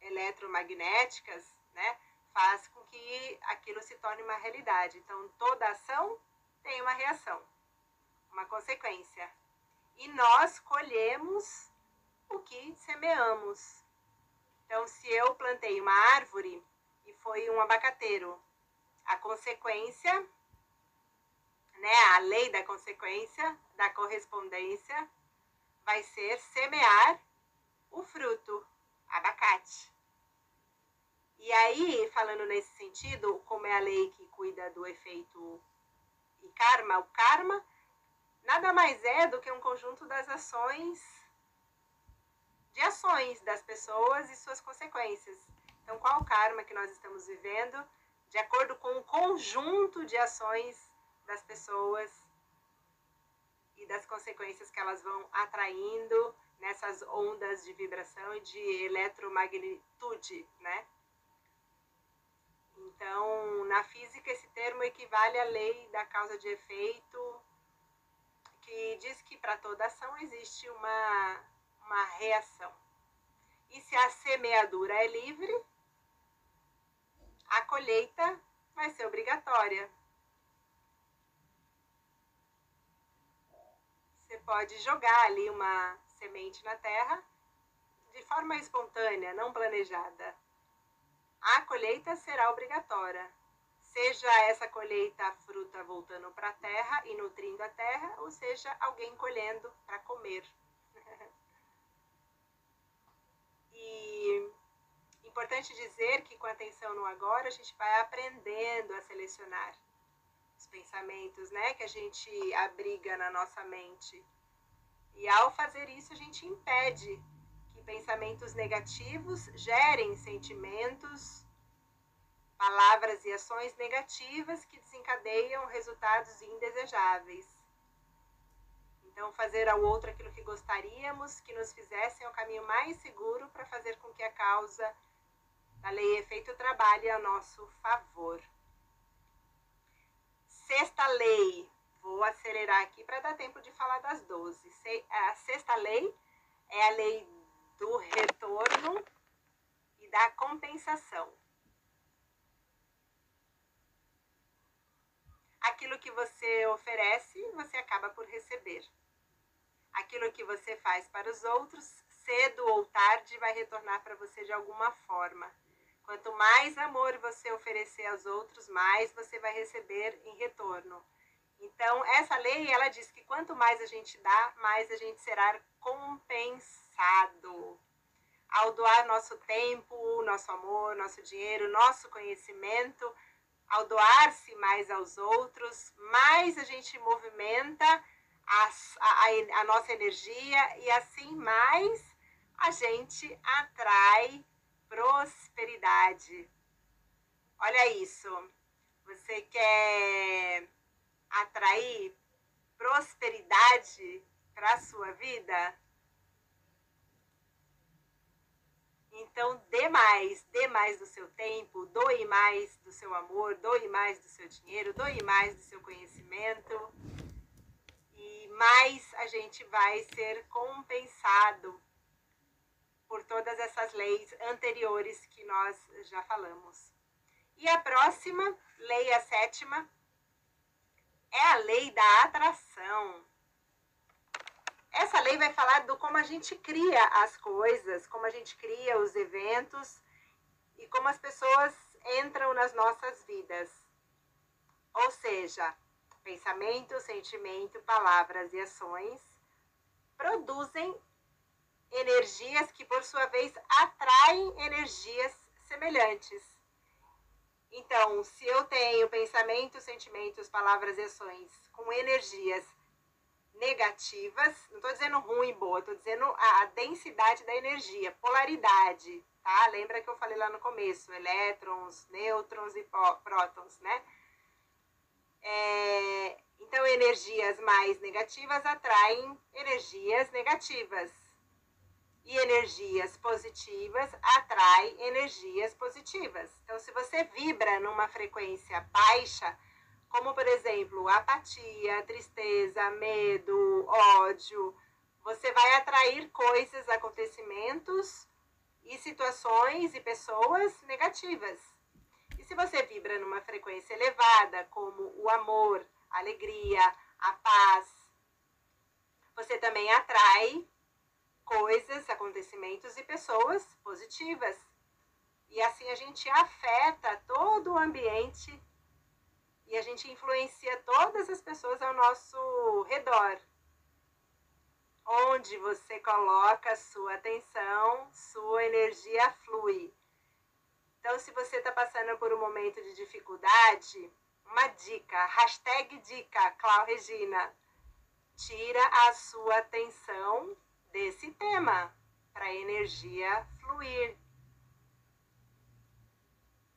eletromagnéticas, né, faz com que aquilo se torne uma realidade. Então, toda ação tem uma reação, uma consequência. E nós colhemos o que semeamos. Então, se eu plantei uma árvore e foi um abacateiro, a consequência, né, a lei da consequência, da correspondência, vai ser semear o fruto, abacate. E aí, falando nesse sentido, como é a lei que cuida do efeito e karma, o karma nada mais é do que um conjunto das ações, de ações das pessoas e suas consequências. Então, qual o karma que nós estamos vivendo, de acordo com o conjunto de ações das pessoas e das consequências que elas vão atraindo nessas ondas de vibração e de eletromagnitude, né? Então, na física, esse termo equivale à lei da causa de efeito, que diz que para toda ação existe uma, uma reação. E se a semeadura é livre, a colheita vai ser obrigatória. Você pode jogar ali uma semente na terra de forma espontânea, não planejada. A colheita será obrigatória. Seja essa colheita a fruta voltando para a terra e nutrindo a terra, ou seja, alguém colhendo para comer. e importante dizer que com atenção no agora a gente vai aprendendo a selecionar os pensamentos, né, que a gente abriga na nossa mente e ao fazer isso, a gente impede que pensamentos negativos gerem sentimentos, palavras e ações negativas que desencadeiam resultados indesejáveis. Então, fazer ao outro aquilo que gostaríamos que nos fizessem é o caminho mais seguro para fazer com que a causa da lei efeito trabalhe a nosso favor. Sexta lei, Vou acelerar aqui para dar tempo de falar das 12. A sexta lei é a lei do retorno e da compensação. Aquilo que você oferece, você acaba por receber. Aquilo que você faz para os outros, cedo ou tarde, vai retornar para você de alguma forma. Quanto mais amor você oferecer aos outros, mais você vai receber em retorno. Então, essa lei, ela diz que quanto mais a gente dá, mais a gente será compensado. Ao doar nosso tempo, nosso amor, nosso dinheiro, nosso conhecimento, ao doar-se mais aos outros, mais a gente movimenta a, a, a, nossa energia e assim mais a gente atrai prosperidade. Olha isso. Você quer atrair prosperidade para a sua vida? Então, dê mais, dê mais do seu tempo, doe mais do seu amor, doe mais do seu dinheiro, doe mais do seu conhecimento. E mais a gente vai ser compensado por todas essas leis anteriores que nós já falamos. E a próxima, lei a sétima, é a lei da atração. Essa lei vai falar do como a gente cria as coisas, como a gente cria os eventos e como as pessoas entram nas nossas vidas. Ou seja, pensamento, sentimento, palavras e ações produzem energias que, por sua vez, atraem energias semelhantes. Então, se eu tenho pensamentos, sentimentos, palavras e ações com energias negativas, não estou dizendo ruim, boa, estou dizendo a, a, densidade da energia, polaridade, tá? Lembra que eu falei lá no começo, elétrons, nêutrons e prótons, né? É, então, energias mais negativas atraem energias negativas. E energias positivas atraem energias positivas. Então, se você vibra numa frequência baixa, como por exemplo apatia, tristeza, medo, ódio, você vai atrair coisas, acontecimentos e situações e pessoas negativas. E se você vibra numa frequência elevada, como o amor, a alegria, a paz, você também atrai coisas, acontecimentos e pessoas positivas. E assim a gente afeta todo o ambiente e a gente influencia todas as pessoas ao nosso redor. Onde você coloca sua atenção, sua energia flui. Então, se você está passando por um momento de dificuldade, uma dica, hashtag dica, Clau Regina, tira a sua atenção desse tema para a energia fluir.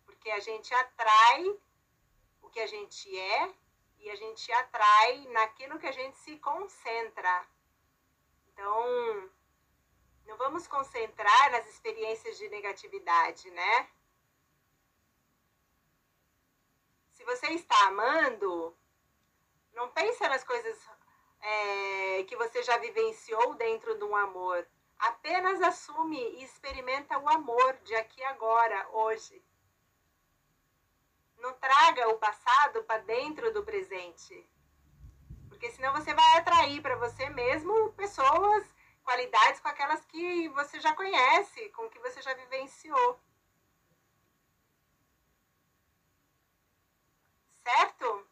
Porque a gente atrai que a gente é e a gente atrai naquilo que a gente se concentra. Então, não vamos concentrar nas experiências de negatividade, né? Se você está amando, não pensa nas coisas é, que você já vivenciou dentro de um amor. Apenas assume e experimenta o amor de aqui agora, hoje. Não traga o passado para dentro do presente. Porque senão você vai atrair para você mesmo pessoas, qualidades com aquelas que você já conhece, com que você já vivenciou. Certo?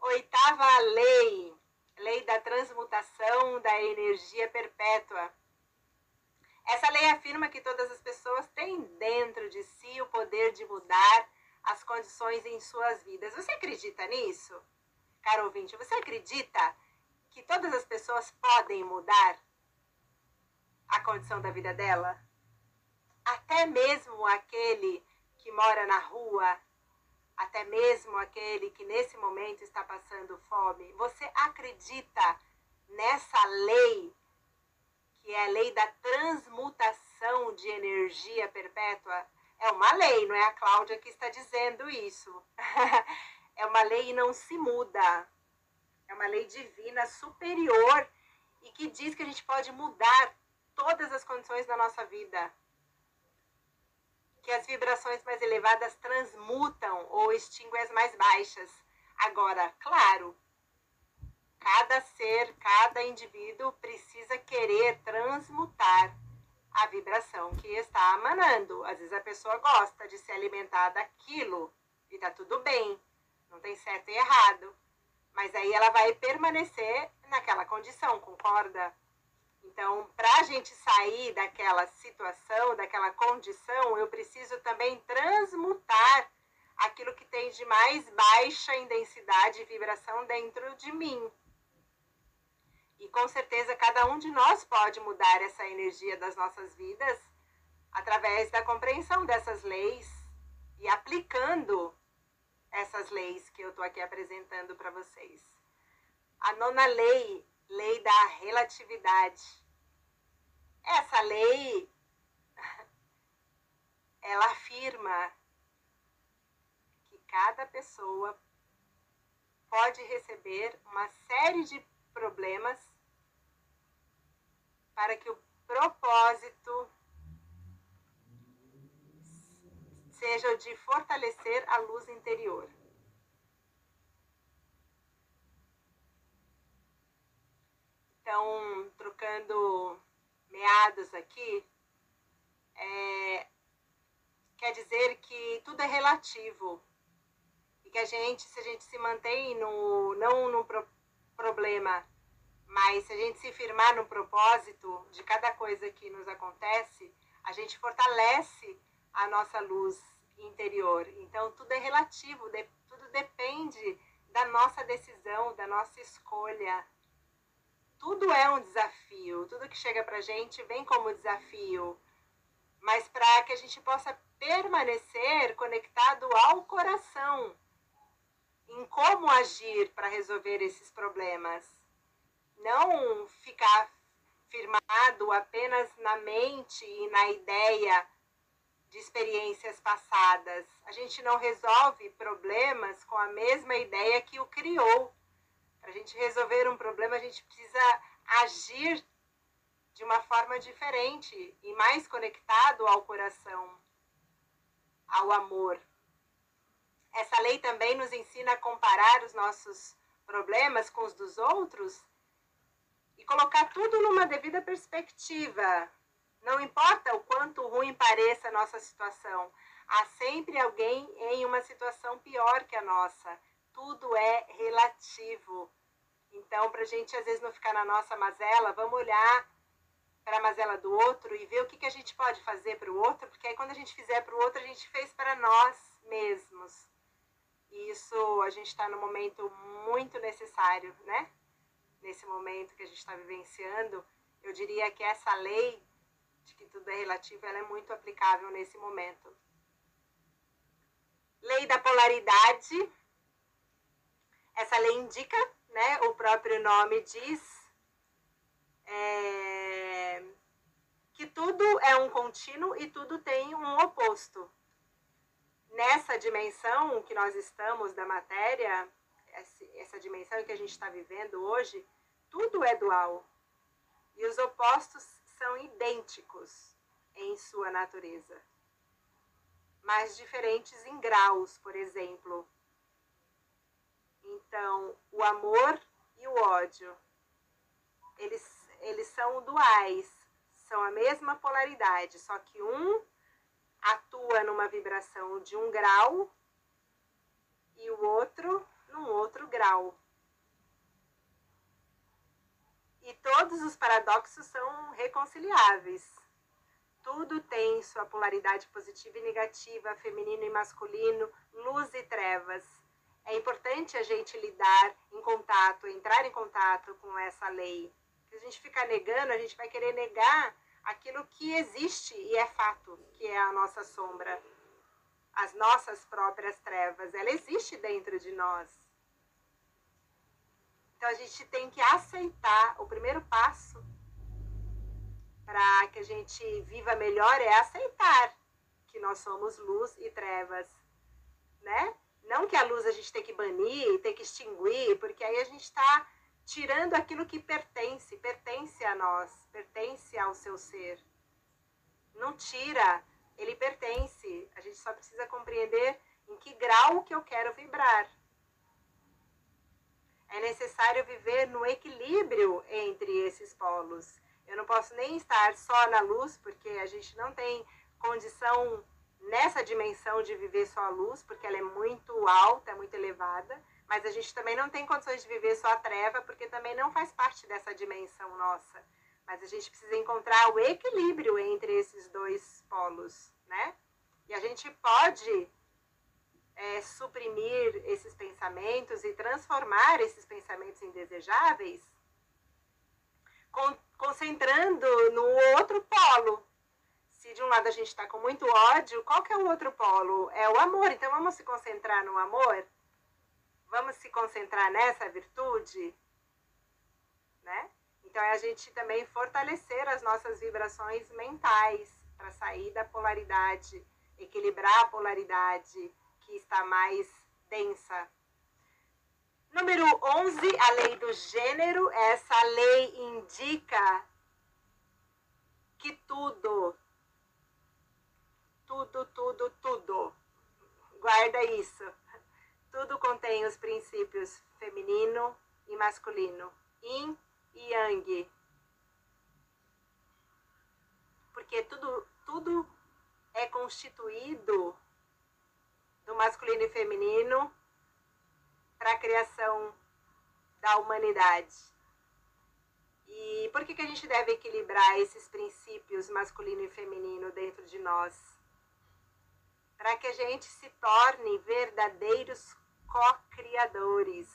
Oitava lei, lei da transmutação da energia perpétua. Essa lei afirma que todas as pessoas têm dentro de si o poder de mudar as condições em suas vidas. Você acredita nisso? Caro ouvinte, você acredita que todas as pessoas podem mudar a condição da vida dela? Até mesmo aquele que mora na rua, até mesmo aquele que nesse momento está passando fome. Você acredita nessa lei, que é a lei da transmutação de energia perpétua? É uma lei, não é a Cláudia que está dizendo isso. é uma lei e não se muda. É uma lei divina superior e que diz que a gente pode mudar todas as condições da nossa vida. Que as vibrações mais elevadas transmutam ou extinguem as mais baixas. Agora, claro, cada ser, cada indivíduo precisa querer transmutar a vibração que está emanando. Às vezes a pessoa gosta de se alimentar daquilo e tá tudo bem, não tem certo e errado. Mas aí ela vai permanecer naquela condição, concorda? Então, para a gente sair daquela situação, daquela condição, eu preciso também transmutar aquilo que tem de mais baixa em densidade e vibração dentro de mim. E com certeza cada um de nós pode mudar essa energia das nossas vidas através da compreensão dessas leis e aplicando essas leis que eu estou aqui apresentando para vocês. A nona lei, lei da relatividade. Essa lei ela afirma que cada pessoa pode receber uma série de problemas para que o propósito seja o de fortalecer a luz interior. Então, trocando meados aqui, é, quer dizer que tudo é relativo. E que a gente, se a gente se mantém no, não no pro, problema, mas se a gente se firmar no propósito de cada coisa que nos acontece, a gente fortalece a nossa luz interior. Então, tudo é relativo, de, tudo depende da nossa decisão, da nossa escolha. Tudo é um desafio, tudo que chega pra gente vem como desafio, mas para que a gente possa permanecer conectado ao coração, em como agir para resolver esses problemas. Não ficar firmado apenas na mente e na ideia de experiências passadas. A gente não resolve problemas com a mesma ideia que o criou. Para a gente resolver um problema, a gente precisa agir de uma forma diferente e mais conectado ao coração, ao amor. Essa lei também nos ensina a comparar os nossos problemas com os dos outros e colocar tudo numa devida perspectiva, não importa o quanto ruim pareça a nossa situação, há sempre alguém em uma situação pior que a nossa. Tudo é relativo. Então, para a gente às vezes não ficar na nossa mazela, vamos olhar para a mazela do outro e ver o que, que a gente pode fazer para o outro, porque aí quando a gente fizer para o outro, a gente fez para nós mesmos. E isso a gente está no momento muito necessário, né? Nesse momento que a gente está vivenciando, eu diria que essa lei de que tudo é relativo, ela é muito aplicável nesse momento. Lei da polaridade. Essa lei indica, né, o próprio nome diz, é, que tudo é um contínuo e tudo tem um oposto. Nessa dimensão que nós estamos da matéria, essa dimensão que a gente está vivendo hoje, tudo é dual. E os opostos são idênticos em sua natureza, mas diferentes em graus, por exemplo. Então, o amor e o ódio, eles, eles são duais, são a mesma polaridade, só que um atua numa vibração de um grau e o outro num outro grau. E todos os paradoxos são reconciliáveis. Tudo tem sua polaridade positiva e negativa, feminino e masculino, luz e trevas. É importante a gente lidar em contato, entrar em contato com essa lei. Se a gente ficar negando, a gente vai querer negar aquilo que existe e é fato, que é a nossa sombra, as nossas próprias trevas. Ela existe dentro de nós. Então a gente tem que aceitar. O primeiro passo para que a gente viva melhor é aceitar que nós somos luz e trevas, né? Não que a luz a gente tem que banir, tem que extinguir, porque aí a gente está tirando aquilo que pertence, pertence a nós, pertence ao seu ser. Não tira, ele pertence. A gente só precisa compreender em que grau que eu quero vibrar. É necessário viver no equilíbrio entre esses polos. Eu não posso nem estar só na luz, porque a gente não tem condição nessa dimensão de viver só a luz, porque ela é muito alta, é muito elevada, mas a gente também não tem condições de viver só a treva, porque também não faz parte dessa dimensão nossa. Mas a gente precisa encontrar o equilíbrio entre esses dois polos, né? E a gente pode é, suprimir esses pensamentos e transformar esses pensamentos indesejáveis, con concentrando no outro polo. Se de um lado a gente está com muito ódio, qual que é o outro polo? É o amor. Então vamos se concentrar no amor? Vamos se concentrar nessa virtude? Né? Então é a gente também fortalecer as nossas vibrações mentais para sair da polaridade, equilibrar a polaridade que está mais densa. Número 11, a lei do gênero. Essa lei indica que tudo tudo, tudo, tudo. Guarda isso. Tudo contém os princípios feminino e masculino, yin e yang. Porque tudo, tudo é constituído do masculino e feminino para a criação da humanidade. E por que, que a gente deve equilibrar esses princípios masculino e feminino dentro de nós? Para que a gente se torne verdadeiros co-criadores.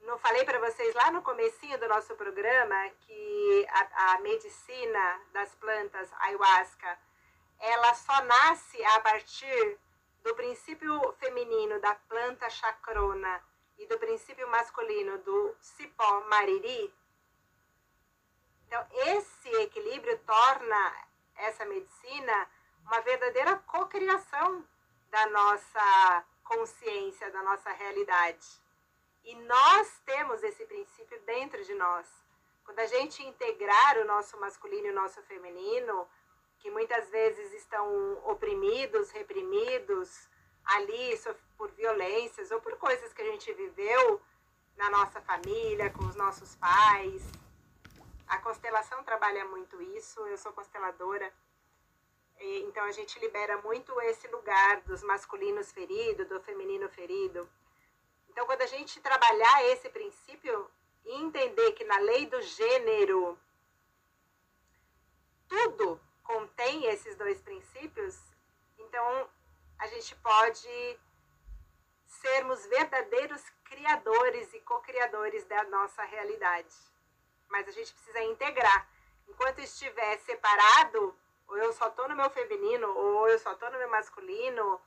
Não falei para vocês lá no comecinho do nosso programa que a, a medicina das plantas ayahuasca ela só nasce a partir do princípio feminino da planta chacrona e do princípio masculino do cipó mariri. Então, esse equilíbrio torna essa medicina uma verdadeira cocriação da nossa consciência, da nossa realidade. E nós temos esse princípio dentro de nós. Quando a gente integrar o nosso masculino e o nosso feminino, que muitas vezes estão oprimidos, reprimidos ali por violências ou por coisas que a gente viveu na nossa família, com os nossos pais. A constelação trabalha muito isso, eu sou consteladora. Então a gente libera muito esse lugar dos masculinos feridos, do feminino ferido. Então quando a gente trabalhar esse princípio e entender que na lei do gênero tudo contém esses dois princípios, então a gente pode sermos verdadeiros criadores e co-criadores da nossa realidade. Mas a gente precisa integrar. Enquanto estiver separado, ou eu só estou no meu feminino, ou eu só estou no meu masculino,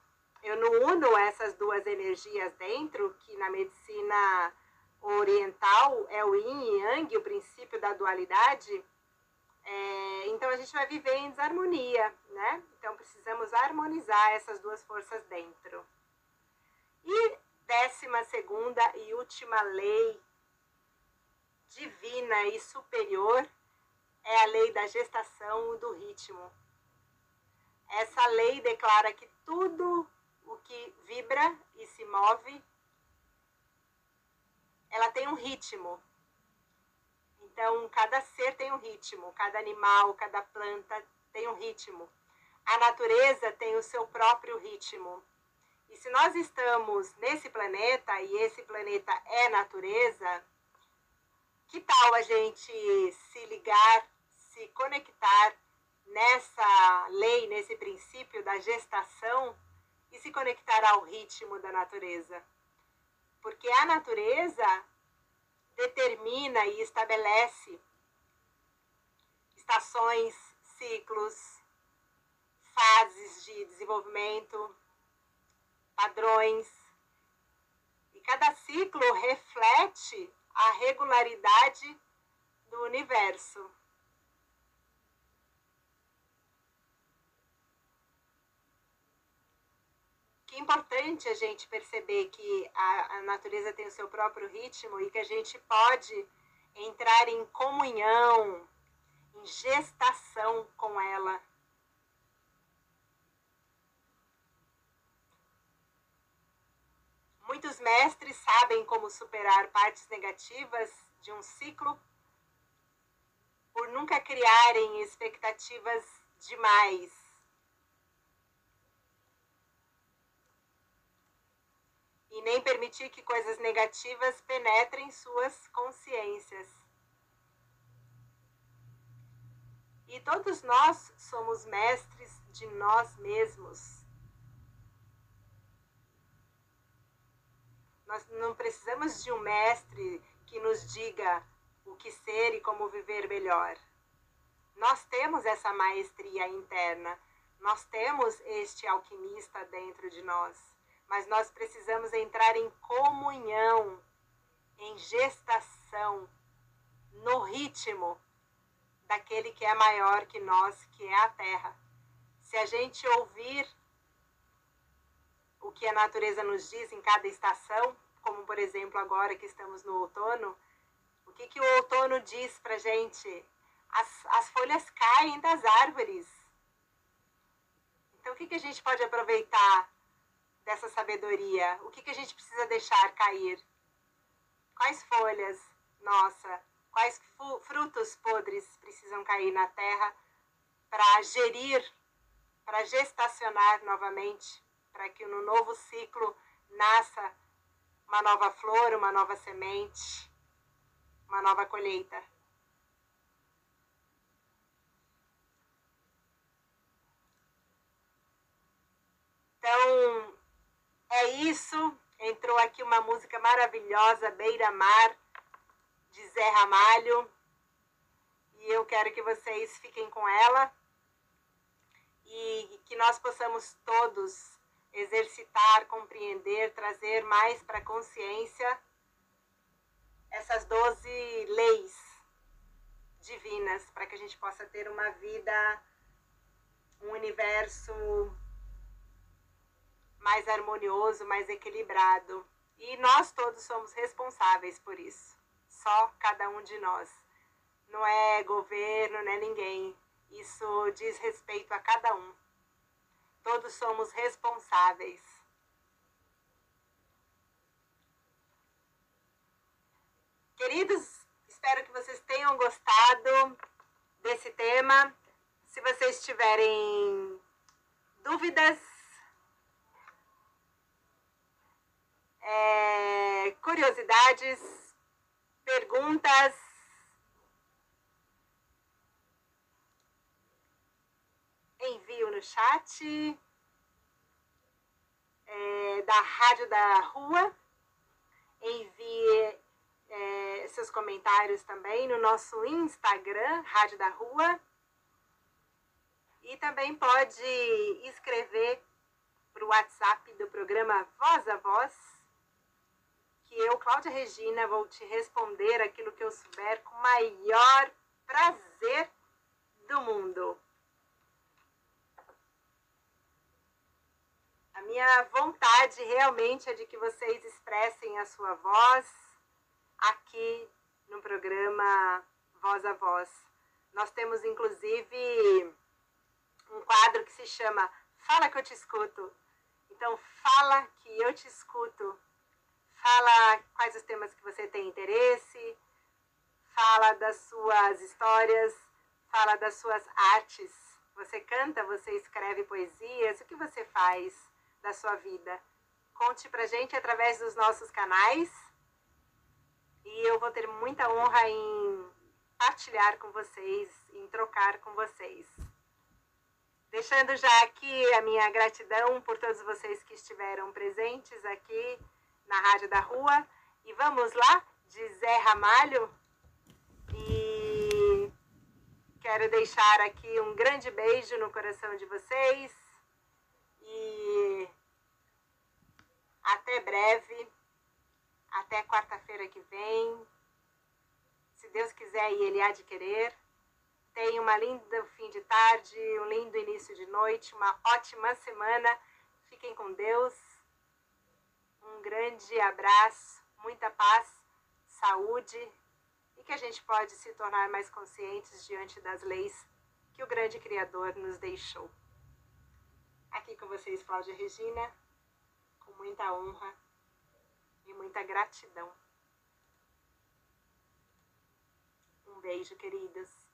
eu não uno essas duas energias dentro, que na medicina oriental é o yin e yang, o princípio da dualidade é, então a gente vai viver em desarmonia, né? Então precisamos harmonizar essas duas forças dentro. E décima segunda e última lei divina e superior é a lei da gestação do ritmo. Essa lei declara que tudo o que vibra e se move, ela tem um ritmo, então, cada ser tem um ritmo, cada animal, cada planta tem um ritmo. A natureza tem o seu próprio ritmo. E se nós estamos nesse planeta e esse planeta é natureza, que tal a gente se ligar, se conectar nessa lei, nesse princípio da gestação e se conectar ao ritmo da natureza? Porque a natureza determina e estabelece estações, ciclos, fases de desenvolvimento, padrões. E cada ciclo reflete a regularidade do universo. Que importante a gente perceber que a, a natureza tem o seu próprio ritmo e que a gente pode entrar em comunhão, em gestação com ela. Muitos mestres sabem como superar partes negativas de um ciclo por nunca criarem expectativas demais e nem permitir que coisas negativas penetrem suas consciências. E todos nós somos mestres de nós mesmos. Nós não precisamos de um mestre que nos diga o que ser e como viver melhor. Nós temos essa maestria interna, nós temos este alquimista dentro de nós mas nós precisamos entrar em comunhão, em gestação, no ritmo daquele que é maior que nós, que é a Terra. Se a gente ouvir o que a natureza nos diz em cada estação, como por exemplo agora que estamos no outono, o que, que o outono diz para gente? As, as folhas caem das árvores Então, o que, que a gente pode aproveitar dessa sabedoria? O que, que a gente precisa deixar cair? Quais folhas, nossa, quais frutos podres precisam cair na terra para gerir, para gestacionar novamente, para que no novo ciclo nasça uma nova flor, uma nova semente, uma nova colheita. Então, é isso. Entrou aqui uma música maravilhosa, Beira Mar, de Zé Ramalho. E eu quero que vocês fiquem com ela e que nós possamos todos exercitar, compreender, trazer mais para a consciência essas doze leis divinas para que a gente possa ter uma vida, um universo mais harmonioso, mais equilibrado. E nós todos somos responsáveis por isso. Só cada um de nós. Não é governo, não é ninguém. Isso diz respeito a cada um. Todos somos responsáveis. Queridos, espero que vocês tenham gostado desse tema. Se vocês tiverem dúvidas, é, curiosidades, perguntas, envio no chat é, da Rádio da Rua. Envie é, seus comentários também no nosso Instagram, Rádio da Rua. E também pode escrever para o WhatsApp do programa Voz a Voz, que eu, Cláudia Regina, vou te responder aquilo que eu souber com o maior prazer do mundo. A minha vontade realmente é de que vocês expressem a sua voz aqui no programa Voz a Voz. Nós temos inclusive um quadro que se chama Fala que eu te escuto. Então, fala que eu te escuto. Fala quais os temas que você tem interesse. Fala das suas histórias. Fala das suas artes. Você canta, você escreve poesias. O que você faz? da sua vida. Conte pra gente através dos nossos canais. E eu vou ter muita honra em partilhar com vocês, em trocar com vocês. Deixando já aqui a minha gratidão por todos vocês que estiveram presentes aqui na Rádio da Rua. E vamos lá, de Zé Ramalho. E quero deixar aqui um grande beijo no coração de vocês. E até breve, até quarta-feira que vem. Se Deus quiser e Ele há de querer. Tenha uma linda fim de tarde, um lindo início de noite, uma ótima semana. Fiquem com Deus. Grande abraço, muita paz, saúde e que a gente pode se tornar mais conscientes diante das leis que o grande Criador nos deixou. Aqui com vocês, Cláudia Regina muita honra e muita gratidão. Um beijo, queridas.